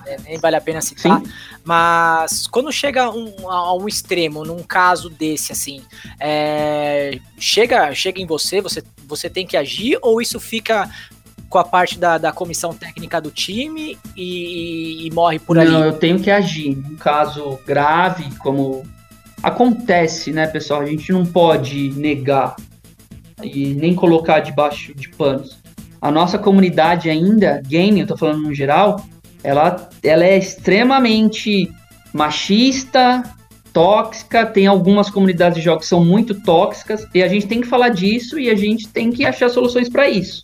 S1: né, nem vale a pena citar. Sim. Mas quando chega um, a um extremo, num caso desse, assim, é, chega, chega em você, você, você tem que agir ou isso fica com a parte da, da comissão técnica do time e, e morre por
S2: Não,
S1: ali?
S2: Não, eu tenho que agir. Um caso grave, como acontece, né, pessoal? A gente não pode negar e nem colocar debaixo de panos. A nossa comunidade ainda, game, eu tô falando no geral, ela, ela é extremamente machista, tóxica, tem algumas comunidades de jogos que são muito tóxicas, e a gente tem que falar disso e a gente tem que achar soluções para isso.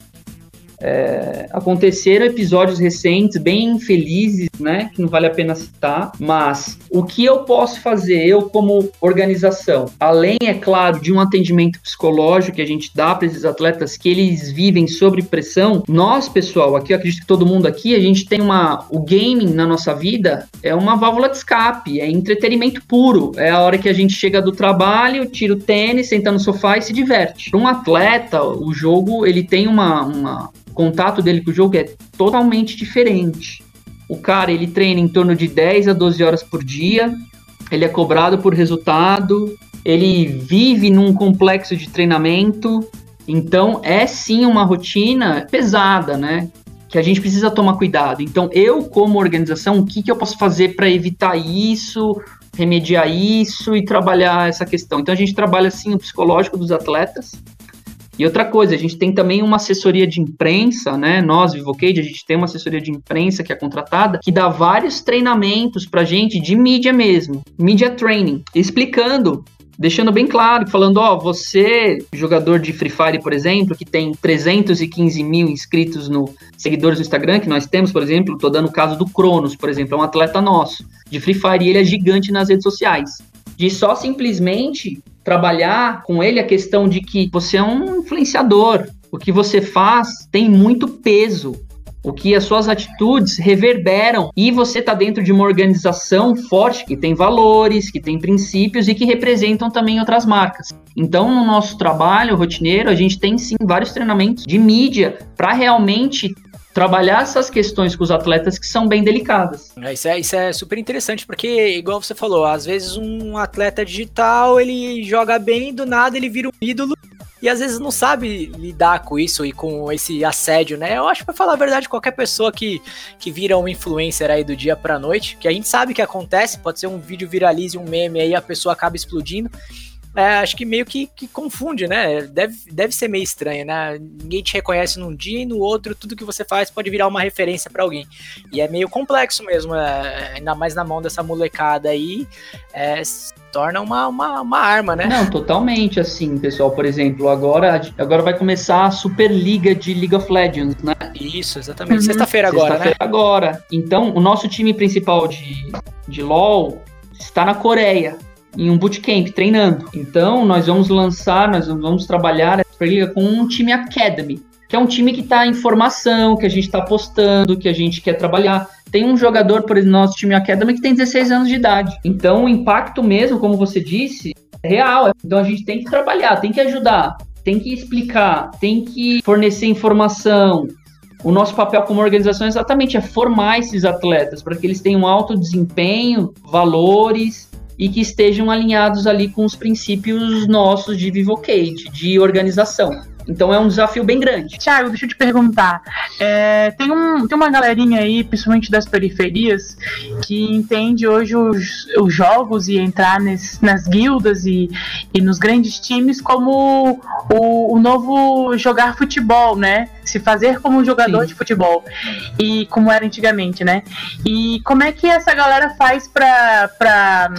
S2: É, aconteceram episódios recentes bem infelizes, né, que não vale a pena citar, mas o que eu posso fazer, eu como organização, além, é claro, de um atendimento psicológico que a gente dá para esses atletas que eles vivem sob pressão, nós, pessoal, aqui, eu acredito que todo mundo aqui, a gente tem uma, o gaming na nossa vida é uma válvula de escape, é entretenimento puro, é a hora que a gente chega do trabalho, tira o tênis, senta no sofá e se diverte. Para um atleta, o jogo, ele tem uma, uma contato dele com o jogo é totalmente diferente. O cara, ele treina em torno de 10 a 12 horas por dia, ele é cobrado por resultado, ele vive num complexo de treinamento, Então, é sim uma rotina pesada, né? Que a gente precisa tomar cuidado. Então, eu, como organização, o que, que eu posso fazer para evitar isso, remediar isso e trabalhar essa questão? Então, a gente trabalha, sim, o psicológico dos atletas. E outra coisa, a gente tem também uma assessoria de imprensa, né? Nós, Vivocade, a gente tem uma assessoria de imprensa que é contratada, que dá vários treinamentos pra gente de mídia mesmo, media training, explicando deixando bem claro, falando, ó, você, jogador de Free Fire, por exemplo, que tem 315 mil inscritos no seguidores no Instagram, que nós temos, por exemplo, tô dando o caso do Cronos, por exemplo, é um atleta nosso de Free Fire e ele é gigante nas redes sociais. De só simplesmente trabalhar com ele a questão de que você é um influenciador, o que você faz tem muito peso. O que as suas atitudes reverberam. E você está dentro de uma organização forte que tem valores, que tem princípios e que representam também outras marcas. Então, no nosso trabalho rotineiro, a gente tem sim vários treinamentos de mídia para realmente trabalhar essas questões com os atletas que são bem delicadas.
S1: É, isso, é, isso é super interessante, porque, igual você falou, às vezes um atleta digital, ele joga bem, do nada ele vira um ídolo, e às vezes não sabe lidar com isso e com esse assédio, né? Eu acho pra falar a verdade, qualquer pessoa que, que vira um influencer aí do dia pra noite, que a gente sabe que acontece, pode ser um vídeo viralize, um meme aí, a pessoa acaba explodindo. É, acho que meio que, que, confunde, né? Deve, deve ser meio estranho, né? Ninguém te reconhece num dia e no outro, tudo que você faz pode virar uma referência para alguém. E é meio complexo mesmo, é, ainda mais na mão dessa molecada aí. É, torna uma, uma, uma arma, né?
S2: Não, totalmente assim, pessoal. Por exemplo, agora, agora vai começar a Superliga de League of Legends, né?
S1: Isso, exatamente. Uhum. Sexta-feira agora,
S2: Sexta né? agora. Então, o nosso time principal de, de LoL está na Coreia, em um bootcamp, treinando. Então, nós vamos lançar, nós vamos trabalhar a Superliga com um time Academy que é um time que está em formação, que a gente está apostando, que a gente quer trabalhar. Tem um jogador, por exemplo, no nosso time Academy que tem 16 anos de idade. Então, o impacto mesmo, como você disse, é real. Então, a gente tem que trabalhar, tem que ajudar, tem que explicar, tem que fornecer informação. O nosso papel como organização exatamente é formar esses atletas para que eles tenham alto desempenho, valores e que estejam alinhados ali com os princípios nossos de Vivocade, de organização. Então é um desafio bem grande.
S4: Tiago, deixa eu te perguntar. É, tem, um, tem uma galerinha aí, principalmente das periferias, que entende hoje os, os jogos e entrar nesse, nas guildas e, e nos grandes times como o, o novo jogar futebol, né? Se fazer como um jogador Sim. de futebol. E como era antigamente, né? E como é que essa galera faz pra, pra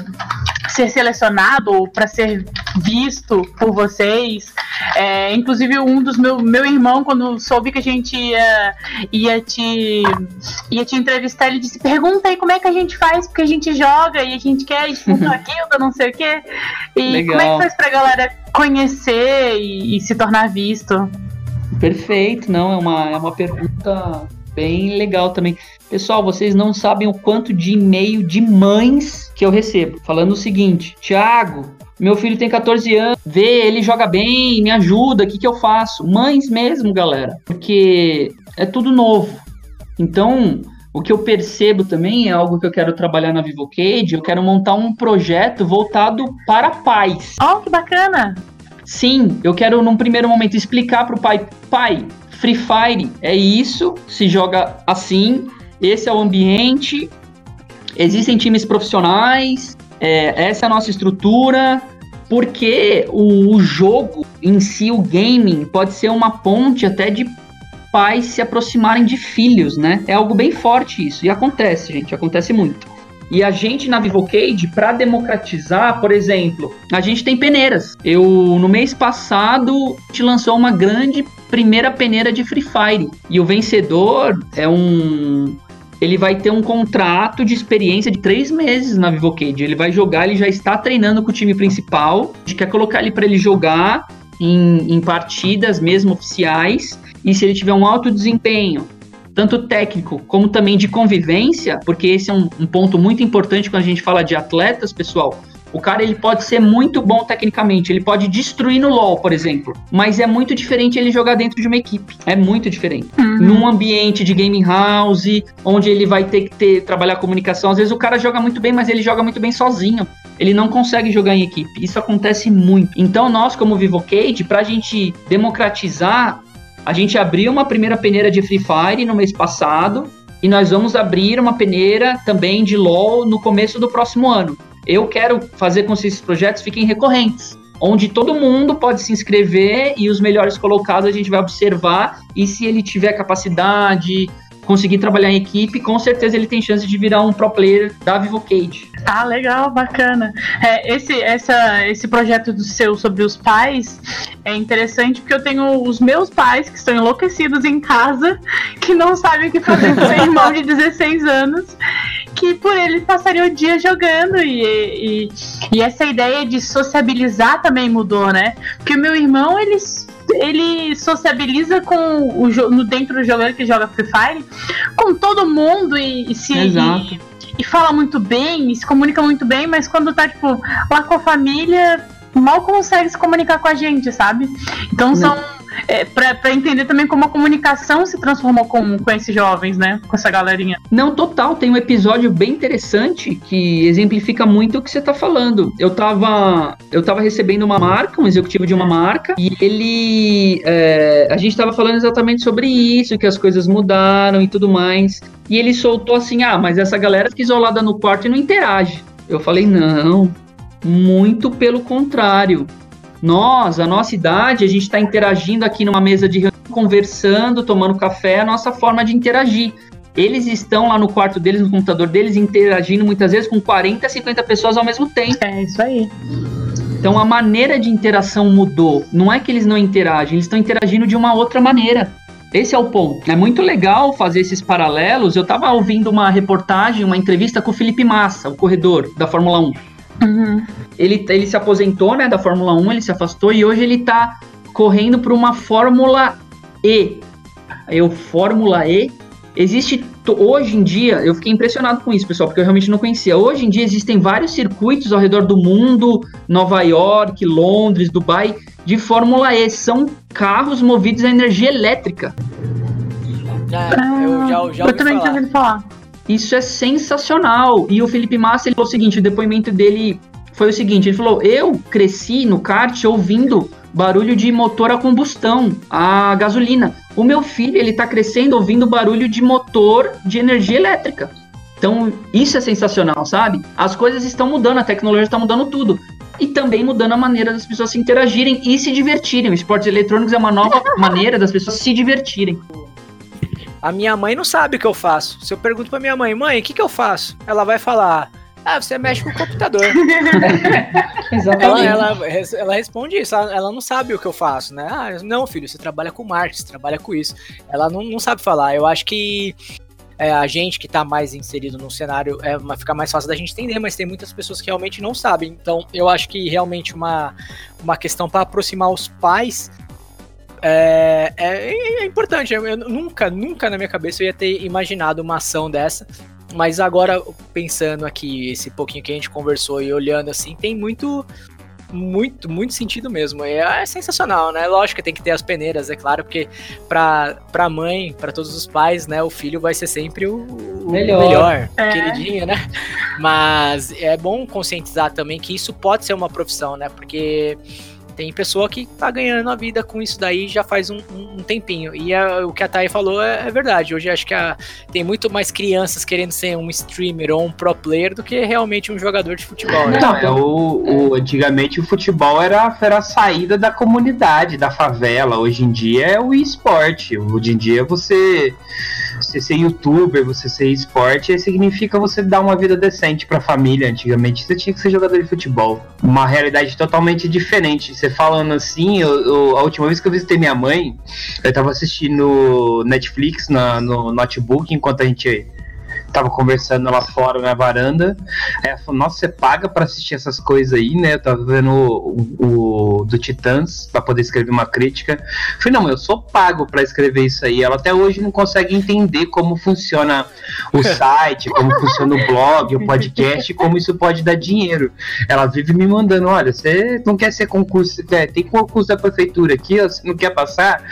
S4: ser selecionado ou para ser visto por vocês? É, inclusive um dos meu, meu irmão, quando soube que a gente ia, ia, te, ia te entrevistar, ele disse, pergunta aí como é que a gente faz, porque a gente joga e a gente quer ir junto a guilda, não sei o quê. E Legal. como é que faz pra galera conhecer e, e se tornar visto?
S2: Perfeito, não, é uma, é uma pergunta bem legal também. Pessoal, vocês não sabem o quanto de e-mail de mães que eu recebo, falando o seguinte: Tiago, meu filho tem 14 anos, vê, ele joga bem, me ajuda, o que, que eu faço? Mães mesmo, galera, porque é tudo novo. Então, o que eu percebo também é algo que eu quero trabalhar na Vivocade, eu quero montar um projeto voltado para pais.
S4: Oh, que bacana!
S2: Sim, eu quero num primeiro momento explicar para o pai, pai, Free Fire é isso, se joga assim, esse é o ambiente, existem times profissionais, é, essa é a nossa estrutura, porque o, o, jogo em si, o gaming, pode ser uma ponte até de pais se aproximarem de filhos, né? É algo bem forte isso. E acontece, gente, acontece muito. E a gente na Vivocade, para democratizar, por exemplo, a gente tem peneiras. Eu, no mês passado, te lançou uma grande primeira peneira de Free Fire. E o vencedor é um ele vai ter um contrato de experiência de três meses na Vivocade. Ele vai jogar, ele já está treinando com o time principal. A gente quer colocar ele para ele jogar em, em partidas mesmo oficiais. E se ele tiver um alto desempenho, tanto técnico como também de convivência, porque esse é um, um ponto muito importante quando a gente fala de atletas, pessoal. O cara ele pode ser muito bom tecnicamente, ele pode destruir no LoL, por exemplo, mas é muito diferente ele jogar dentro de uma equipe. É muito diferente. Uhum. Num ambiente de gaming house, onde ele vai ter que ter trabalhar comunicação, às vezes o cara joga muito bem, mas ele joga muito bem sozinho. ele não consegue jogar em equipe. Isso acontece muito. Então, nós, como Vivocade, pra gente democratizar, a gente abriu uma primeira peneira de Free Fire no mês passado e nós vamos abrir uma peneira também de LoL no começo do próximo ano. Eu quero fazer com que esses projetos fiquem recorrentes onde todo mundo pode se inscrever e os melhores colocados a gente vai observar e se ele tiver capacidade, conseguir trabalhar em equipe, com certeza ele tem chance de virar um pro player da Vivocade.
S4: Ah, legal, bacana. É, esse, essa, esse projeto do seu sobre os pais é interessante porque eu tenho os meus pais que estão enlouquecidos em casa, que não sabem o que fazer com seu irmão de 16 anos, que por ele passaria o dia jogando e, e, e essa ideia de sociabilizar também mudou, né? Porque o meu irmão, ele ele sociabiliza com o no dentro do jogador que joga Free Fire com todo mundo e, e se. E, e, fala muito bem, e se comunica muito bem, mas quando tá tipo lá com a família mal consegue se comunicar com a gente, sabe? Então são é, para entender também como a comunicação se transformou com, com esses jovens, né? Com essa galerinha.
S2: Não, total. Tem um episódio bem interessante que exemplifica muito o que você tá falando. Eu tava, eu tava recebendo uma marca, um executivo de uma marca, e ele. É, a gente tava falando exatamente sobre isso, que as coisas mudaram e tudo mais. E ele soltou assim: ah, mas essa galera fica isolada no quarto e não interage. Eu falei: não, muito pelo contrário nós, a nossa idade, a gente está interagindo aqui numa mesa de reunião, conversando, tomando café, é a nossa forma de interagir. Eles estão lá no quarto deles, no computador deles, interagindo muitas vezes com 40, 50 pessoas ao mesmo tempo.
S4: É isso aí.
S2: Então a maneira de interação mudou. Não é que eles não interagem, eles estão interagindo de uma outra maneira. Esse é o ponto. É muito legal fazer esses paralelos. Eu estava ouvindo uma reportagem, uma entrevista com o Felipe Massa, o corredor da Fórmula 1.
S4: Uhum.
S2: Ele, ele se aposentou né, da Fórmula 1, ele se afastou e hoje ele está correndo para uma Fórmula E. Eu, Fórmula E. Existe hoje em dia, eu fiquei impressionado com isso, pessoal, porque eu realmente não conhecia. Hoje em dia existem vários circuitos ao redor do mundo, Nova York, Londres, Dubai, de Fórmula E. São carros movidos a energia elétrica.
S1: É, eu já, já
S4: eu também tinha ouvido falar.
S2: Isso é sensacional. E o Felipe Massa, ele falou o seguinte, o depoimento dele foi o seguinte, ele falou, eu cresci no kart ouvindo barulho de motor a combustão, a gasolina. O meu filho, ele tá crescendo ouvindo barulho de motor de energia elétrica. Então, isso é sensacional, sabe? As coisas estão mudando, a tecnologia está mudando tudo. E também mudando a maneira das pessoas se interagirem e se divertirem. Esportes eletrônicos é uma nova maneira das pessoas se divertirem.
S1: A minha mãe não sabe o que eu faço. Se eu pergunto pra minha mãe, mãe, o que, que eu faço? Ela vai falar, ah, você mexe com o computador. ela, ela, ela, responde isso, ela, ela, não sabe o que eu faço, né? Ah, não, filho, você trabalha com marketing, você trabalha com isso. Ela não, não sabe falar. Eu acho que é, a gente que tá mais inserido no cenário é, fica mais fácil da gente entender, mas tem muitas pessoas que realmente não sabem. Então, eu acho que realmente uma, uma questão para aproximar os pais é, é, é importante. Eu, eu, nunca, nunca na minha cabeça eu ia ter imaginado uma ação dessa. Mas agora, pensando aqui, esse pouquinho que a gente conversou e olhando assim, tem muito. Muito, muito sentido mesmo. É, é sensacional, né? Lógico que tem que ter as peneiras, é claro, porque pra, pra mãe, para todos os pais, né, o filho vai ser sempre o, o melhor, melhor é. queridinho, né? Mas é bom conscientizar também que isso pode ser uma profissão, né? Porque tem pessoa que tá ganhando a vida com isso daí já faz um, um tempinho. E a, o que a Thay falou é, é, verdade. Hoje acho que a, tem muito mais crianças querendo ser um streamer ou um pro player do que realmente um jogador de futebol.
S5: Né? Não, é o, o, antigamente o futebol era, era a saída da comunidade, da favela. Hoje em dia é o esporte. Hoje em dia você você ser youtuber, você ser esporte, significa você dar uma vida decente pra família. Antigamente você tinha que ser jogador de futebol. Uma realidade totalmente diferente. Você falando assim, eu, eu, a última vez que eu visitei minha mãe, eu tava assistindo Netflix na, no notebook enquanto a gente tava conversando lá fora na varanda. Aí ela falou, nossa, você paga para assistir essas coisas aí, né? Eu tava vendo o, o, do Titãs para poder escrever uma crítica. Eu falei, não, eu sou pago para escrever isso aí. Ela até hoje não consegue entender como funciona o site, como funciona o blog, o podcast, como isso pode dar dinheiro. Ela vive me mandando, olha, você não quer ser concurso, tem concurso da prefeitura aqui, ó, você não quer passar?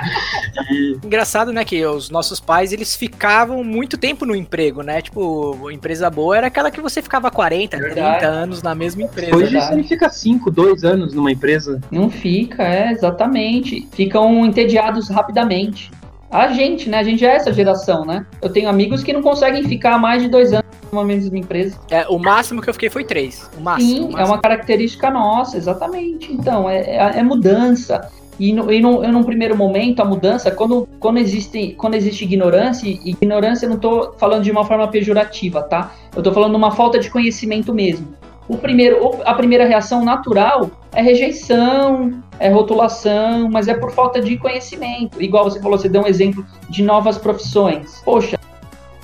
S1: Engraçado, né, que os nossos pais, eles ficavam muito tempo tempo no emprego, né? Tipo, empresa boa era aquela que você ficava 40,
S2: Verdade.
S1: 30 anos na mesma empresa.
S5: Hoje
S2: verdade.
S5: você fica 5, 2 anos numa empresa.
S2: Não fica, é, exatamente. Ficam entediados rapidamente. A gente, né? A gente é essa geração, né? Eu tenho amigos que não conseguem ficar mais de dois anos numa mesma empresa.
S1: É, o máximo que eu fiquei foi três. O máximo.
S2: Sim,
S1: o
S2: é
S1: máximo.
S2: uma característica nossa, exatamente. Então, é, é, é mudança. E, no, e, num primeiro momento, a mudança, quando, quando, existe, quando existe ignorância, e ignorância eu não estou falando de uma forma pejorativa, tá? Eu estou falando de uma falta de conhecimento mesmo. O primeiro, a primeira reação natural é rejeição, é rotulação, mas é por falta de conhecimento. Igual você falou, você deu um exemplo de novas profissões. Poxa,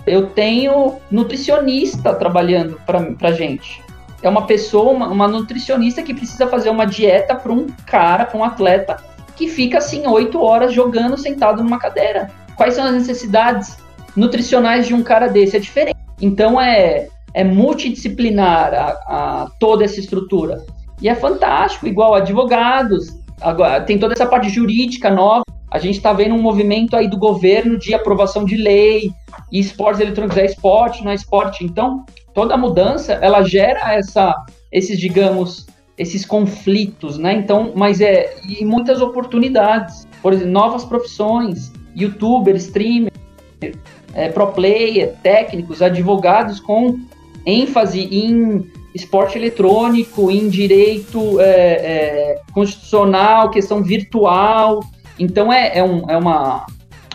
S2: eu tenho nutricionista trabalhando pra gente. É uma pessoa, uma, uma nutricionista que precisa fazer uma dieta para um cara, para um atleta, que fica assim oito horas jogando sentado numa cadeira. Quais são as necessidades nutricionais de um cara desse? É diferente. Então é, é multidisciplinar a, a toda essa estrutura. E é fantástico, igual advogados, agora tem toda essa parte jurídica nova. A gente está vendo um movimento aí do governo de aprovação de lei, e esportes eletrônicos é esporte, não é esporte. Então, toda mudança, ela gera essa, esses, digamos, esses conflitos, né? Então, mas é e muitas oportunidades, por exemplo, novas profissões, youtuber, streamer, é, pro player, técnicos, advogados com ênfase em esporte eletrônico, em direito é, é, constitucional, questão virtual. Então é, é, um, é uma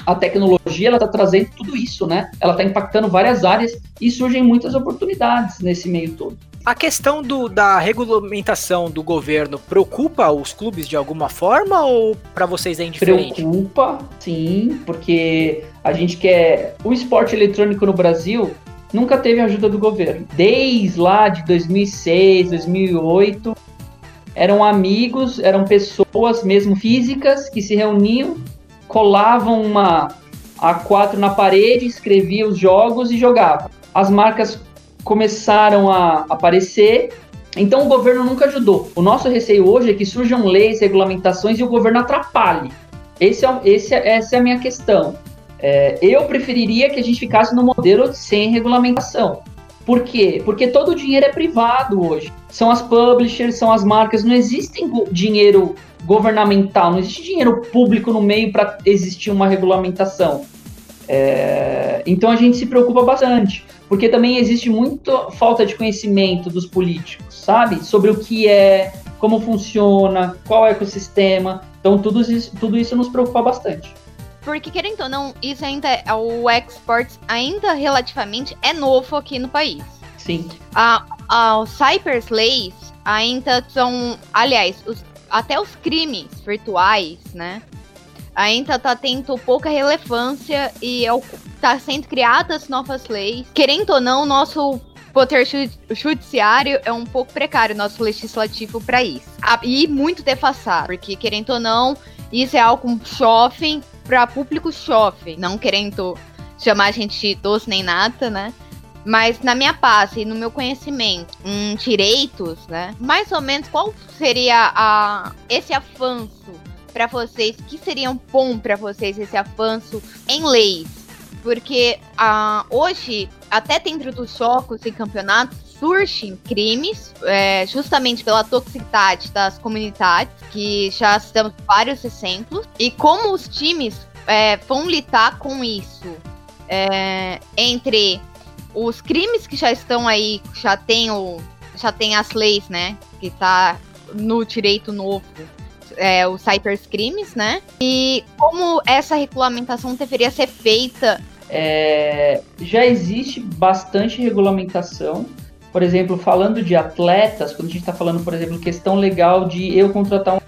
S2: a tecnologia ela está trazendo tudo isso, né? Ela está impactando várias áreas e surgem muitas oportunidades nesse meio todo.
S1: A questão do, da regulamentação do governo preocupa os clubes de alguma forma ou para vocês é indiferente?
S2: Preocupa, sim, porque a gente quer. O esporte eletrônico no Brasil nunca teve ajuda do governo. Desde lá de 2006, 2008, eram amigos, eram pessoas mesmo físicas que se reuniam, colavam uma A4 na parede, escreviam os jogos e jogavam. As marcas começaram a aparecer, então o governo nunca ajudou. O nosso receio hoje é que surjam leis, regulamentações e o governo atrapalhe. Esse é, esse é, essa é a minha questão. É, eu preferiria que a gente ficasse no modelo sem regulamentação. Por quê? Porque todo o dinheiro é privado hoje. São as publishers, são as marcas, não existem go- dinheiro governamental, não existe dinheiro público no meio para existir uma regulamentação. É, então a gente se preocupa bastante, porque também existe muita falta de conhecimento dos políticos, sabe? Sobre o que é, como funciona, qual é o ecossistema. Então tudo isso, tudo isso nos preocupa bastante.
S3: Porque, querendo ou não, isso ainda é. O Exports ainda relativamente é novo aqui no país.
S2: Sim.
S3: A, a, os cyberslays ainda são. Aliás, os- até os crimes virtuais, né? Ainda tá tendo pouca relevância e é o- tá sendo criadas novas leis. Querendo ou não, nosso poder ju- judiciário é um pouco precário, nosso legislativo para isso. E muito defasado, porque querendo ou não, isso é algo jovem para público jovem, não querendo chamar a gente de doce nem nada, né? Mas na minha base, no meu conhecimento em direitos, né? Mais ou menos qual seria a, esse avanço para vocês? Que seria bom para vocês esse avanço em leis? Porque ah, hoje, até dentro dos jogos e campeonatos, surgem crimes, é, justamente pela toxicidade das comunidades, que já estamos vários exemplos. E como os times é, vão lidar com isso? É, entre os crimes que já estão aí, já tem o, já tem as leis, né, que tá no direito novo, é, os cybercrimes, né? E como essa regulamentação deveria ser feita?
S2: É, já existe bastante regulamentação. Por exemplo, falando de atletas, quando a gente está falando, por exemplo, questão legal de eu contratar um.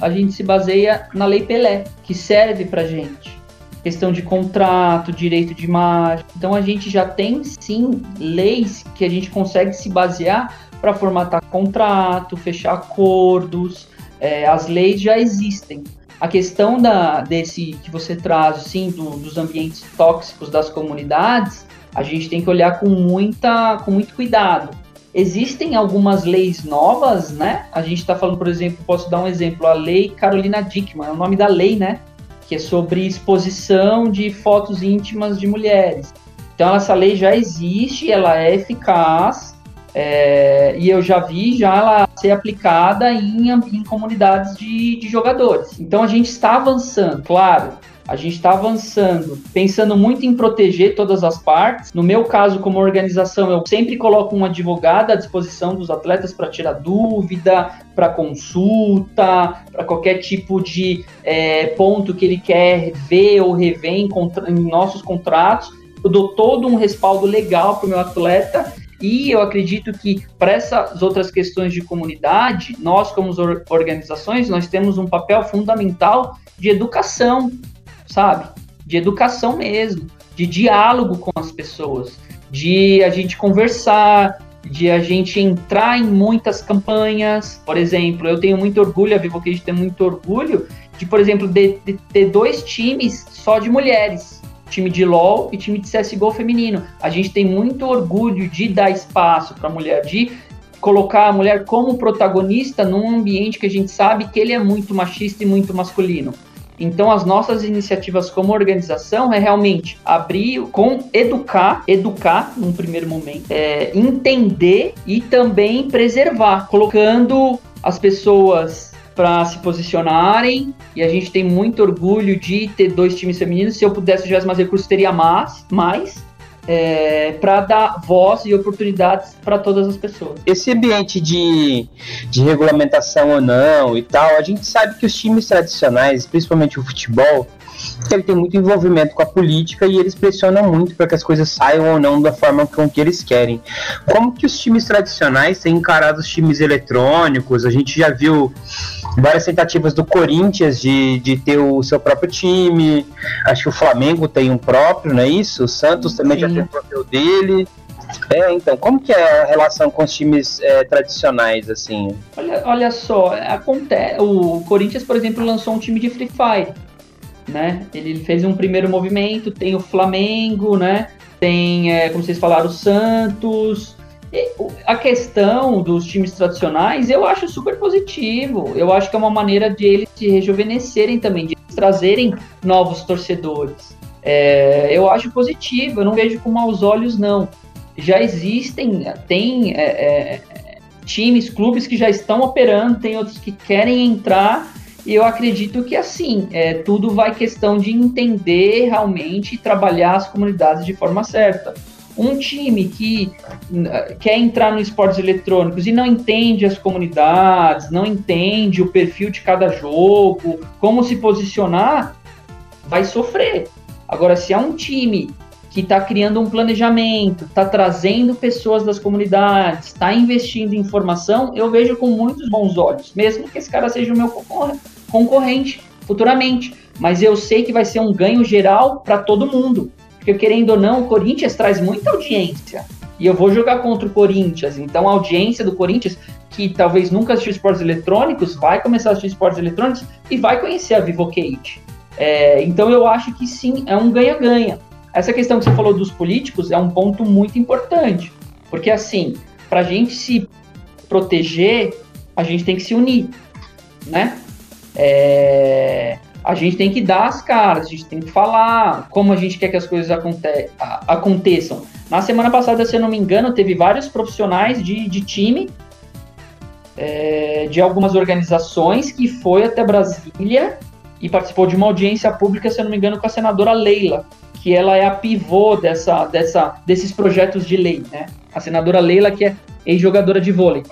S2: A gente se baseia na Lei Pelé, que serve pra gente. Questão de contrato, direito de imagem. Então a gente já tem sim leis que a gente consegue se basear para formatar contrato, fechar acordos. É, as leis já existem. A questão da, desse que você traz, sim, do, dos ambientes tóxicos das comunidades, a gente tem que olhar com, muita, com muito cuidado. Existem algumas leis novas, né? A gente está falando, por exemplo, posso dar um exemplo, a Lei Carolina Dickman, é o nome da lei, né? Que é sobre exposição de fotos íntimas de mulheres. Então essa lei já existe, ela é eficaz é, e eu já vi já ela ser aplicada em, em comunidades de, de jogadores. Então a gente está avançando, claro. A gente está avançando, pensando muito em proteger todas as partes. No meu caso, como organização, eu sempre coloco um advogado à disposição dos atletas para tirar dúvida, para consulta, para qualquer tipo de é, ponto que ele quer ver ou rever em, em nossos contratos. Eu dou todo um respaldo legal para o meu atleta e eu acredito que para essas outras questões de comunidade, nós como organizações, nós temos um papel fundamental de educação, sabe? De educação mesmo, de diálogo com as pessoas, de a gente conversar, de a gente entrar em muitas campanhas. Por exemplo, eu tenho muito orgulho, a Vivo Cage tem muito orgulho de, por exemplo, de ter dois times só de mulheres. Time de LoL e time de CSGO feminino. A gente tem muito orgulho de dar espaço para a mulher, de colocar a mulher como protagonista num ambiente que a gente sabe que ele é muito machista e muito masculino. Então, as nossas iniciativas como organização é realmente abrir com educar, educar num primeiro momento, é, entender e também preservar, colocando as pessoas para se posicionarem e a gente tem muito orgulho de ter dois times femininos. Se eu pudesse, tivesse mais recursos, teria mais, mais é, para dar voz e oportunidades para todas as pessoas.
S5: Esse ambiente de, de regulamentação ou não e tal, a gente sabe que os times tradicionais, principalmente o futebol, ele tem muito envolvimento com a política e eles pressionam muito para que as coisas saiam ou não da forma com que eles querem. Como que os times tradicionais têm encarado os times eletrônicos? A gente já viu várias tentativas do Corinthians de, de ter o seu próprio time. Acho que o Flamengo tem um próprio, não é isso? O Santos também Sim. já tem o próprio dele. É, então, como que é a relação com os times é, tradicionais, assim?
S2: Olha, olha só, acontece, o Corinthians, por exemplo, lançou um time de Free Fire né? Ele fez um primeiro movimento, tem o Flamengo, né? Tem, é, como vocês falaram, o Santos. E a questão dos times tradicionais eu acho super positivo. Eu acho que é uma maneira de eles se rejuvenescerem também, de trazerem novos torcedores. É, eu acho positivo, eu não vejo com maus olhos, não. Já existem, tem é, é times, clubes que já estão operando, tem outros que querem entrar e eu acredito que assim, é, tudo vai questão de entender realmente e trabalhar as comunidades de forma certa. Um time que quer entrar no esportes eletrônicos e não entende as comunidades, não entende o perfil de cada jogo, como se posicionar, vai sofrer. Agora, se é um time que está criando um planejamento, está trazendo pessoas das comunidades, está investindo em informação, eu vejo com muitos bons olhos, mesmo que esse cara seja o meu concorrente futuramente. Mas eu sei que vai ser um ganho geral para todo mundo. Porque, querendo ou não, o Corinthians traz muita audiência. E eu vou jogar contra o Corinthians. Então, a audiência do Corinthians, que talvez nunca assistiu esportes eletrônicos, vai começar a assistir esportes eletrônicos e vai conhecer a Vivocate. É, então, eu acho que sim, é um ganha-ganha. Essa questão que você falou dos políticos é um ponto muito importante, porque assim, para a gente se proteger, a gente tem que se unir, né? É, a gente tem que dar as caras, a gente tem que falar como a gente quer que as coisas aconte aconteçam. Na semana passada, se eu não me engano, teve vários profissionais de, de time é, de algumas organizações que foi até Brasília e participou de uma audiência pública, se eu não me engano, com a senadora Leila, que ela é a pivô dessa, dessa, desses projetos de lei, né? A senadora Leila, que é ex-jogadora de vôlei.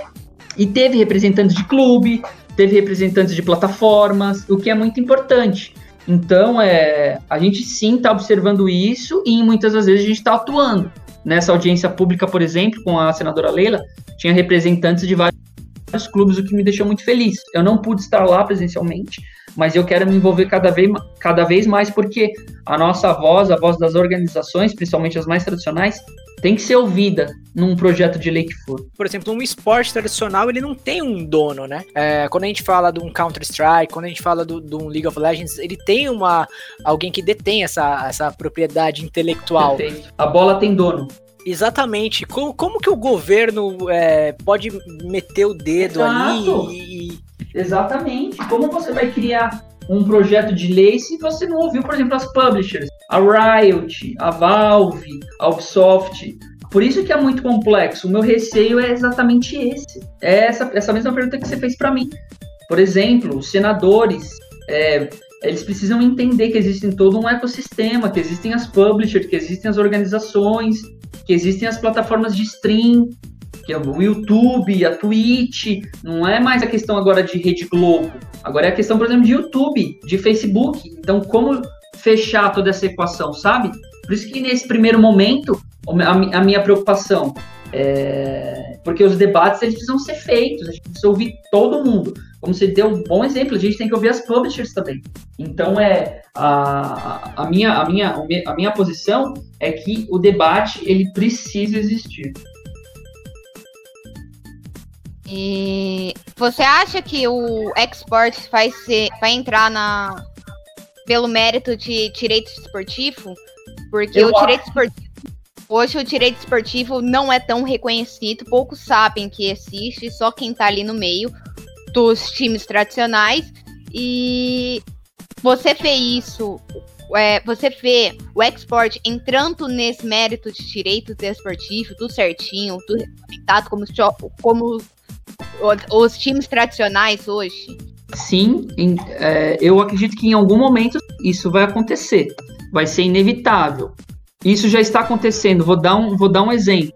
S2: E teve representantes de clube, teve representantes de plataformas, o que é muito importante. Então, é, a gente sim está observando isso e muitas das vezes a gente está atuando. Nessa audiência pública, por exemplo, com a senadora Leila, tinha representantes de vários clubes, o que me deixou muito feliz. Eu não pude estar lá presencialmente, mas eu quero me envolver cada vez, cada vez mais porque a nossa voz, a voz das organizações, principalmente as mais tradicionais, tem que ser ouvida num projeto de lei que for.
S1: Por exemplo, um esporte tradicional, ele não tem um dono, né? É, quando a gente fala de um Counter-Strike, quando a gente fala de um League of Legends, ele tem uma alguém que detém essa, essa propriedade intelectual.
S2: A bola tem dono.
S1: Exatamente. Como, como que o governo é, pode meter o dedo Exato. ali e,
S2: Exatamente. Como você vai criar um projeto de lei se você não ouviu, por exemplo, as publishers? a Riot, a Valve, a Ubisoft. Por isso que é muito complexo. O meu receio é exatamente esse. É essa, essa mesma pergunta que você fez para mim. Por exemplo, os senadores, é, eles precisam entender que existe todo um ecossistema, que existem as publishers, que existem as organizações, que existem as plataformas de stream, que é o YouTube, a Twitch, não é mais a questão agora de Rede Globo, agora é a questão, por exemplo, de YouTube, de Facebook. Então, como fechar toda essa equação, sabe? Por isso que nesse primeiro momento, a, minha preocupação é... Porque os debates eles precisam ser feitos, a gente precisa ouvir todo mundo. Como você deu um bom exemplo, a gente tem que ouvir as publishers também. Então é a, a, minha, a, minha, a minha posição é que o debate ele precisa existir.
S3: E você acha que o export vai, ser, vai entrar na pelo mérito de direito esportivo? Porque Eu o direito esportivo Hoje o direito esportivo não é tão reconhecido, poucos sabem que existe, só quem tá ali no meio dos times tradicionais. E você vê isso, é, você vê o export entrando nesse mérito de direito desportivo, tudo certinho, tudo respeitado como, como os, os times tradicionais hoje?
S2: Sim, em, é, eu acredito que em algum momento isso vai acontecer. Vai ser inevitável. Isso já está acontecendo. Vou dar um, vou dar um exemplo.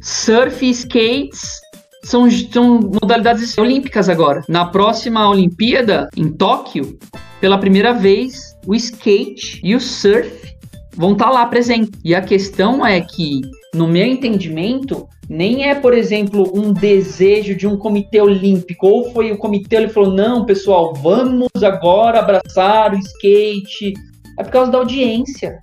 S2: Surf e skates são, são modalidades olímpicas agora. Na próxima Olimpíada, em Tóquio, pela primeira vez, o skate e o surf vão estar tá lá presentes. E a questão é que, no meu entendimento, nem é, por exemplo, um desejo de um comitê olímpico, ou foi o comitê ele falou: não, pessoal, vamos agora abraçar o skate. É por causa da audiência.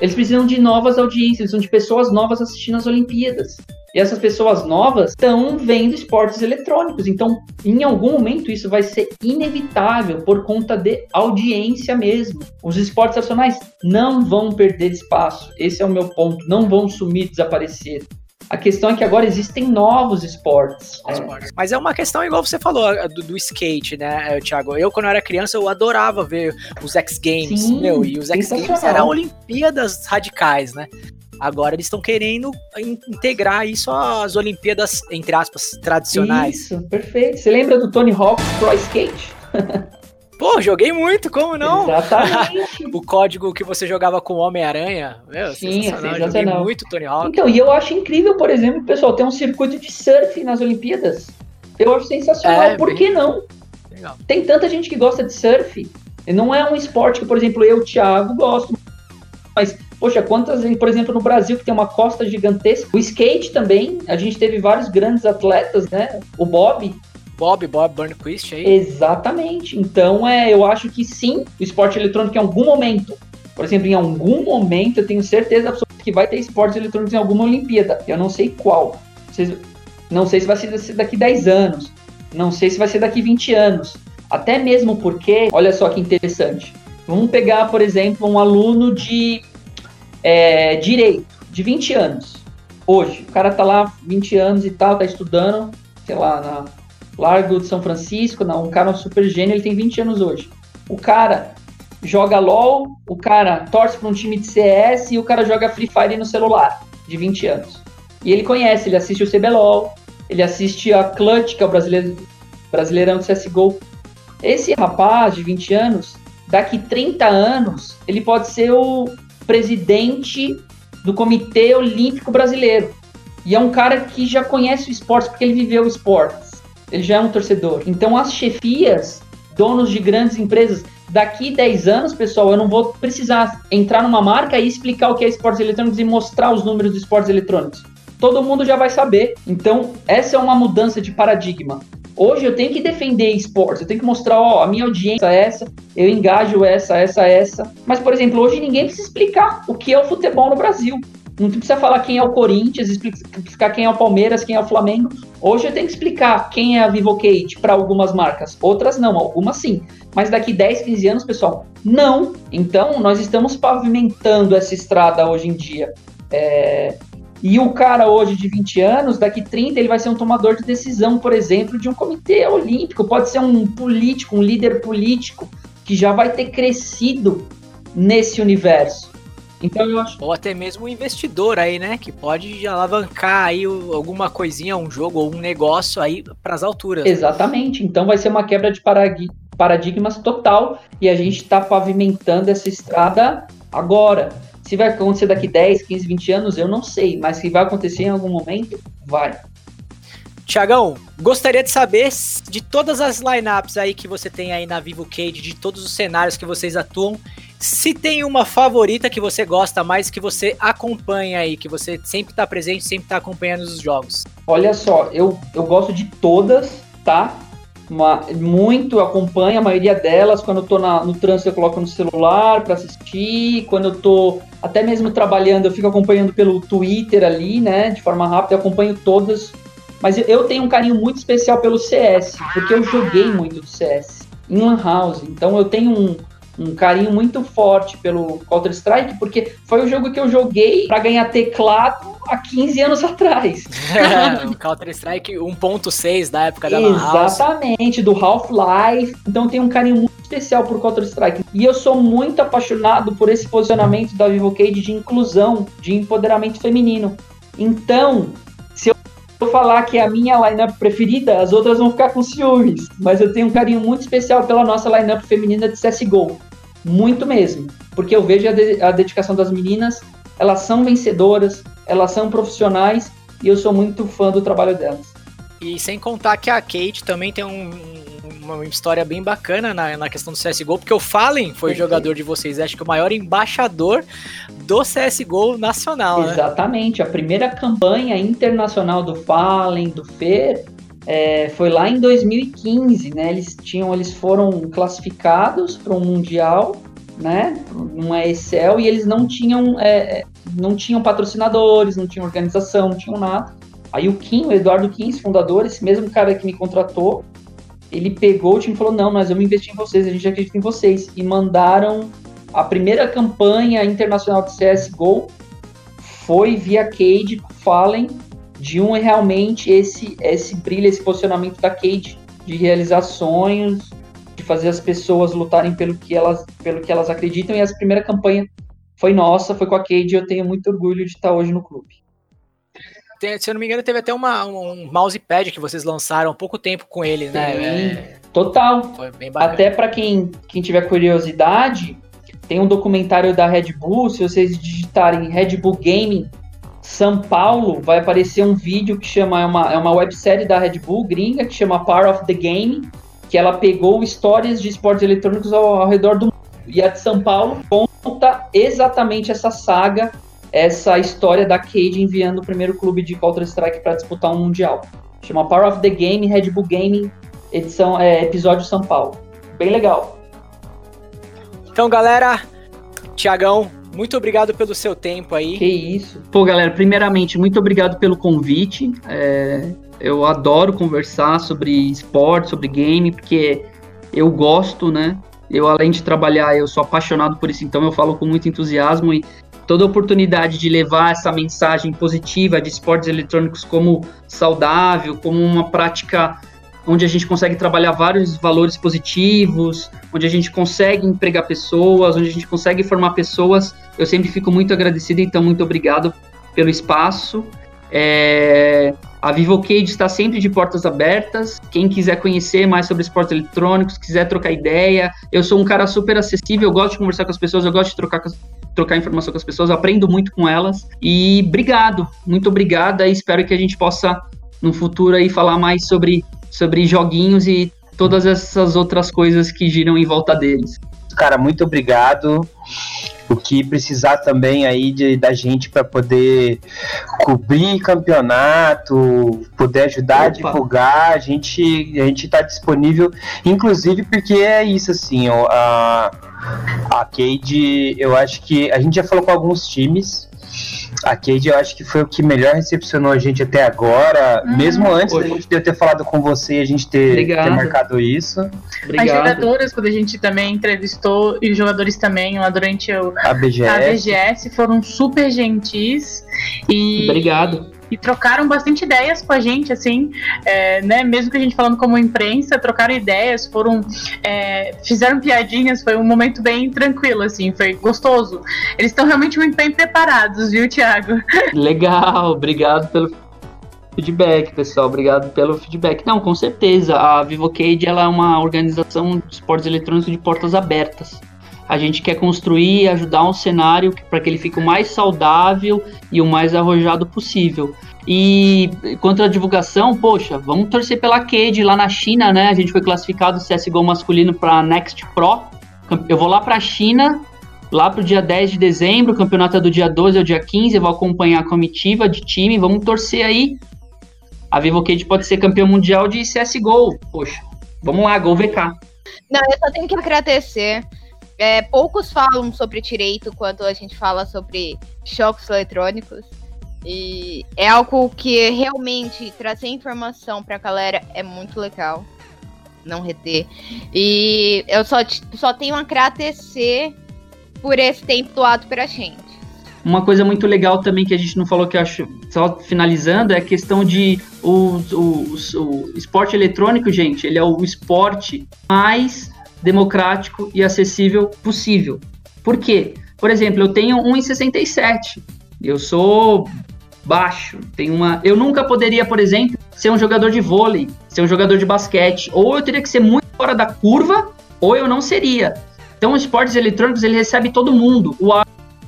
S2: Eles precisam de novas audiências, precisam de pessoas novas assistindo as Olimpíadas. E essas pessoas novas estão vendo esportes eletrônicos. Então, em algum momento, isso vai ser inevitável por conta de audiência mesmo. Os esportes nacionais não vão perder espaço. Esse é o meu ponto. Não vão sumir, desaparecer. A questão é que agora existem novos esportes.
S1: É. Mas é uma questão igual você falou do, do, skate, né, Thiago? Eu, quando eu era criança, eu adorava ver os X Games, Sim, meu, e os X Games eram Olimpíadas radicais, né? Agora eles estão querendo integrar isso às Olimpíadas, entre aspas, tradicionais.
S2: Isso, perfeito. Você lembra do Tony Hawk Pro Skate?
S1: Pô, joguei muito, como não?
S2: Exatamente.
S1: o código que você jogava com Homem-Aranha,
S2: meu, Sim, sensacional.
S1: Joguei muito Tony Hawk.
S2: Então, e eu acho incrível, por exemplo, pessoal, ter um circuito de surf nas Olimpíadas. Eu acho sensacional, é, por bem... que não? Legal. Tem tanta gente que gosta de surf. Não é um esporte que, por exemplo, eu, Thiago, gosto. Mas, poxa, quantas, por exemplo, no Brasil que tem uma costa gigantesca. O skate também, a gente teve vários grandes atletas, né? O Bob,
S1: Bob, Bob Burnquist aí.
S2: Exatamente. Então, é, eu acho que sim, o esporte eletrônico em algum momento, por exemplo, em algum momento, eu tenho certeza absoluta que vai ter esportes eletrônicos em alguma Olimpíada. Eu não sei qual. Não sei se vai ser daqui 10 anos. Não sei se vai ser daqui 20 anos. Até mesmo porque, olha só que interessante. Vamos pegar, por exemplo, um aluno de é, direito, de 20 anos. Hoje, o cara tá lá 20 anos e tal, tá estudando, sei lá, na Largo de São Francisco, não, um cara super gênio, ele tem 20 anos hoje. O cara joga LOL, o cara torce para um time de CS e o cara joga Free Fire no celular, de 20 anos. E ele conhece, ele assiste o CBLOL, ele assiste a Clutch, que é o brasileiro, brasileirão do CSGO. Esse rapaz de 20 anos, daqui 30 anos, ele pode ser o presidente do Comitê Olímpico Brasileiro. E é um cara que já conhece o esporte, porque ele viveu o esporte ele já é um torcedor. Então, as chefias, donos de grandes empresas, daqui 10 anos, pessoal, eu não vou precisar entrar numa marca e explicar o que é esportes eletrônicos e mostrar os números de esportes eletrônicos. Todo mundo já vai saber. Então, essa é uma mudança de paradigma. Hoje eu tenho que defender esportes, eu tenho que mostrar, ó, a minha audiência é essa, eu engajo essa, essa, essa. Mas, por exemplo, hoje ninguém precisa explicar o que é o futebol no Brasil. Não precisa falar quem é o Corinthians, explicar quem é o Palmeiras, quem é o Flamengo. Hoje eu tenho que explicar quem é a Vivocate para algumas marcas. Outras não, algumas sim. Mas daqui 10, 15 anos, pessoal, não. Então, nós estamos pavimentando essa estrada hoje em dia. É... E o cara hoje de 20 anos, daqui 30, ele vai ser um tomador de decisão, por exemplo, de um comitê olímpico. Pode ser um político, um líder político, que já vai ter crescido nesse universo. Então eu acho.
S1: Ou até mesmo um investidor aí, né? Que pode alavancar aí alguma coisinha, um jogo ou um negócio aí para as alturas.
S2: Exatamente. Então vai ser uma quebra de paradigmas total e a gente está pavimentando essa estrada agora. Se vai acontecer daqui 10, 15, 20 anos, eu não sei, mas se vai acontecer em algum momento, vai.
S1: Tiagão, gostaria de saber de todas as lineups aí que você tem aí na Vivo Cage, de todos os cenários que vocês atuam, se tem uma favorita que você gosta mais, que você acompanha aí, que você sempre tá presente, sempre tá acompanhando os jogos.
S2: Olha só, eu, eu gosto de todas, tá? Uma, muito, acompanho a maioria delas. Quando eu tô na, no trânsito, eu coloco no celular para assistir. Quando eu tô até mesmo trabalhando, eu fico acompanhando pelo Twitter ali, né? De forma rápida, eu acompanho todas mas eu tenho um carinho muito especial pelo CS, porque eu joguei muito do CS em Lan House. Então eu tenho um, um carinho muito forte pelo Counter-Strike, porque foi o jogo que eu joguei para ganhar teclado há 15 anos atrás.
S1: Counter-Strike 1.6 da época da.
S2: Exatamente, do Half-Life. Então tenho um carinho muito especial por Counter-Strike. E eu sou muito apaixonado por esse posicionamento da VivoCade de inclusão, de empoderamento feminino. Então, eu falar que é a minha lineup preferida, as outras vão ficar com ciúmes. Mas eu tenho um carinho muito especial pela nossa lineup feminina de CSGO. Muito mesmo. Porque eu vejo a, de a dedicação das meninas, elas são vencedoras, elas são profissionais e eu sou muito fã do trabalho delas.
S1: E sem contar que a Kate também tem um, uma história bem bacana na, na questão do CSGO, porque o Fallen foi Perfeito. jogador de vocês, acho que o maior embaixador do CSGO nacional,
S2: né? Exatamente, né? a primeira campanha internacional do Fallen, do Fer, é, foi lá em 2015, né? Eles tinham, eles foram classificados para um mundial, né? Numa Excel e eles não tinham, é, não tinham patrocinadores, não tinham organização, não tinham nada. Aí o Kim, o Eduardo Kim, fundador, esse mesmo cara que me contratou, ele pegou o time e falou: Não, nós vamos investir em vocês, a gente acredita em vocês. E mandaram a primeira campanha internacional de CSGO foi via Cade Fallen de um realmente esse esse brilho, esse posicionamento da Cade de realizar sonhos, de fazer as pessoas lutarem pelo que elas pelo que elas acreditam e essa primeira campanha foi nossa, foi com a Cade e eu tenho muito orgulho de estar hoje no clube.
S1: Tem, se eu não me engano, teve até uma, um mousepad que vocês lançaram há pouco tempo com ele, né?
S2: É, total. Até para quem, quem tiver curiosidade, tem um documentário da Red Bull. Se vocês digitarem Red Bull Gaming São Paulo, vai aparecer um vídeo que chama. É uma, é uma websérie da Red Bull gringa que chama Power of the Game, que ela pegou histórias de esportes eletrônicos ao, ao redor do mundo. E a de São Paulo conta exatamente essa saga essa história da Cade enviando o primeiro clube de Counter-Strike para disputar um mundial. Chama Power of the Game, Red Bull Gaming, edição, é, episódio São Paulo. Bem legal.
S1: Então, galera, Tiagão, muito obrigado pelo seu tempo aí.
S2: Que isso. Pô, galera, primeiramente, muito obrigado pelo convite. É, eu adoro conversar sobre esporte, sobre game, porque eu gosto, né? Eu, além de trabalhar, eu sou apaixonado por isso, então eu falo com muito entusiasmo e toda oportunidade de levar essa mensagem positiva de esportes eletrônicos como saudável, como uma prática onde a gente consegue trabalhar vários valores positivos, onde a gente consegue empregar pessoas, onde a gente consegue formar pessoas. Eu sempre fico muito agradecido, então muito obrigado pelo espaço. É, a VivoCade está sempre de portas abertas. Quem quiser conhecer mais sobre esportes eletrônicos, quiser trocar ideia, eu sou um cara super acessível, eu gosto de conversar com as pessoas, eu gosto de trocar, trocar informação com as pessoas, aprendo muito com elas. E obrigado, muito obrigada e espero que a gente possa no futuro aí falar mais sobre, sobre joguinhos e todas essas outras coisas que giram em volta deles.
S5: Cara, muito obrigado o que precisar também aí de, da gente para poder cobrir campeonato, poder ajudar Opa. a divulgar, a gente a gente está disponível, inclusive porque é isso assim, ó, a a Cade, eu acho que a gente já falou com alguns times a Cade eu acho que foi o que melhor recepcionou a gente até agora, uhum. mesmo antes da gente ter, ter falado com você e a gente ter, ter marcado isso.
S4: Obrigado. As jogadoras, quando a gente também entrevistou, e os jogadores também lá durante o,
S5: a BGS.
S4: a BGS foram super gentis. E,
S2: Obrigado.
S4: E trocaram bastante ideias com a gente, assim, é, né? Mesmo que a gente falando como imprensa, trocaram ideias, foram. É, fizeram piadinhas, foi um momento bem tranquilo, assim, foi gostoso. Eles estão realmente muito bem preparados, viu, Thiago?
S2: Legal, obrigado pelo feedback, pessoal. Obrigado pelo feedback. Não, com certeza. A VivoCade ela é uma organização de esportes eletrônicos de portas abertas. A gente quer construir e ajudar um cenário para que ele fique o mais saudável e o mais arrojado possível. E quanto à divulgação, poxa, vamos torcer pela Cade lá na China, né? A gente foi classificado CSGO masculino para Next Pro. Eu vou lá para a China, lá para o dia 10 de dezembro, o campeonato é do dia 12 ao dia 15, eu vou acompanhar a comitiva de time, vamos torcer aí. A Vivo Cade pode ser campeão mundial de CSGO. Poxa, vamos lá, Gol VK.
S3: Não, eu só tenho que agradecer é, poucos falam sobre direito quando a gente fala sobre choques eletrônicos. E é algo que realmente trazer informação pra galera é muito legal. Não reter. E eu só, só tenho a agradecer por esse tempo doado pra gente.
S2: Uma coisa muito legal também que a gente não falou que eu acho, só finalizando, é a questão de o, o, o, o esporte eletrônico, gente, ele é o esporte mais democrático e acessível possível. Por quê? Por exemplo, eu tenho 1,67. Eu sou baixo. Tenho uma. Eu nunca poderia, por exemplo, ser um jogador de vôlei, ser um jogador de basquete. Ou eu teria que ser muito fora da curva, ou eu não seria. Então, os esportes eletrônicos ele recebe todo mundo. O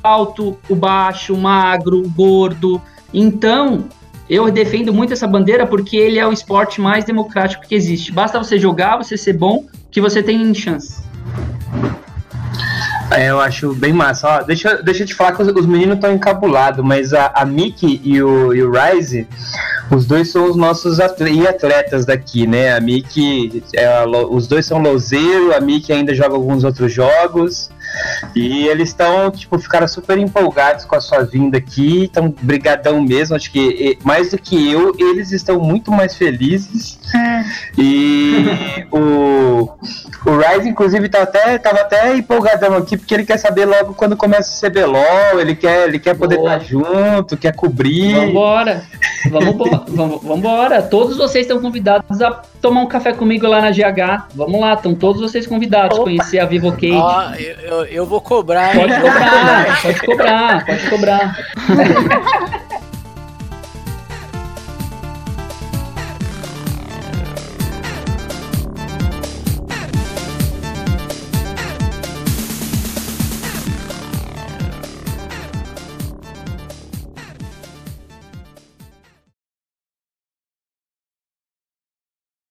S2: alto, o baixo, o magro, o gordo. Então, eu defendo muito essa bandeira porque ele é o esporte mais democrático que existe. Basta você jogar, você ser bom, que você tem chance.
S5: É, eu acho bem massa. Ó, deixa, deixa eu te falar que os, os meninos estão encabulados, mas a, a Mickey e o, e o Rise, os dois são os nossos atletas daqui, né? A Mickey, é, os dois são louzeiro, a Mickey ainda joga alguns outros jogos. E eles estão, tipo, ficaram super empolgados com a sua vinda aqui, estão brigadão mesmo, acho que mais do que eu, eles estão muito mais felizes. É. E o, o Rise, inclusive, tá até, tava até empolgadão aqui, porque ele quer saber logo quando começa o CBLOL, ele quer, ele quer poder estar junto, quer cobrir.
S2: Vambora! Vamos, vambora! Todos vocês estão convidados a tomar um café comigo lá na GH. Vamos lá, estão todos vocês convidados a conhecer a Vivo Cage.
S1: Ah, eu, eu, vou cobrar.
S2: Pode cobrar, pode cobrar, pode cobrar.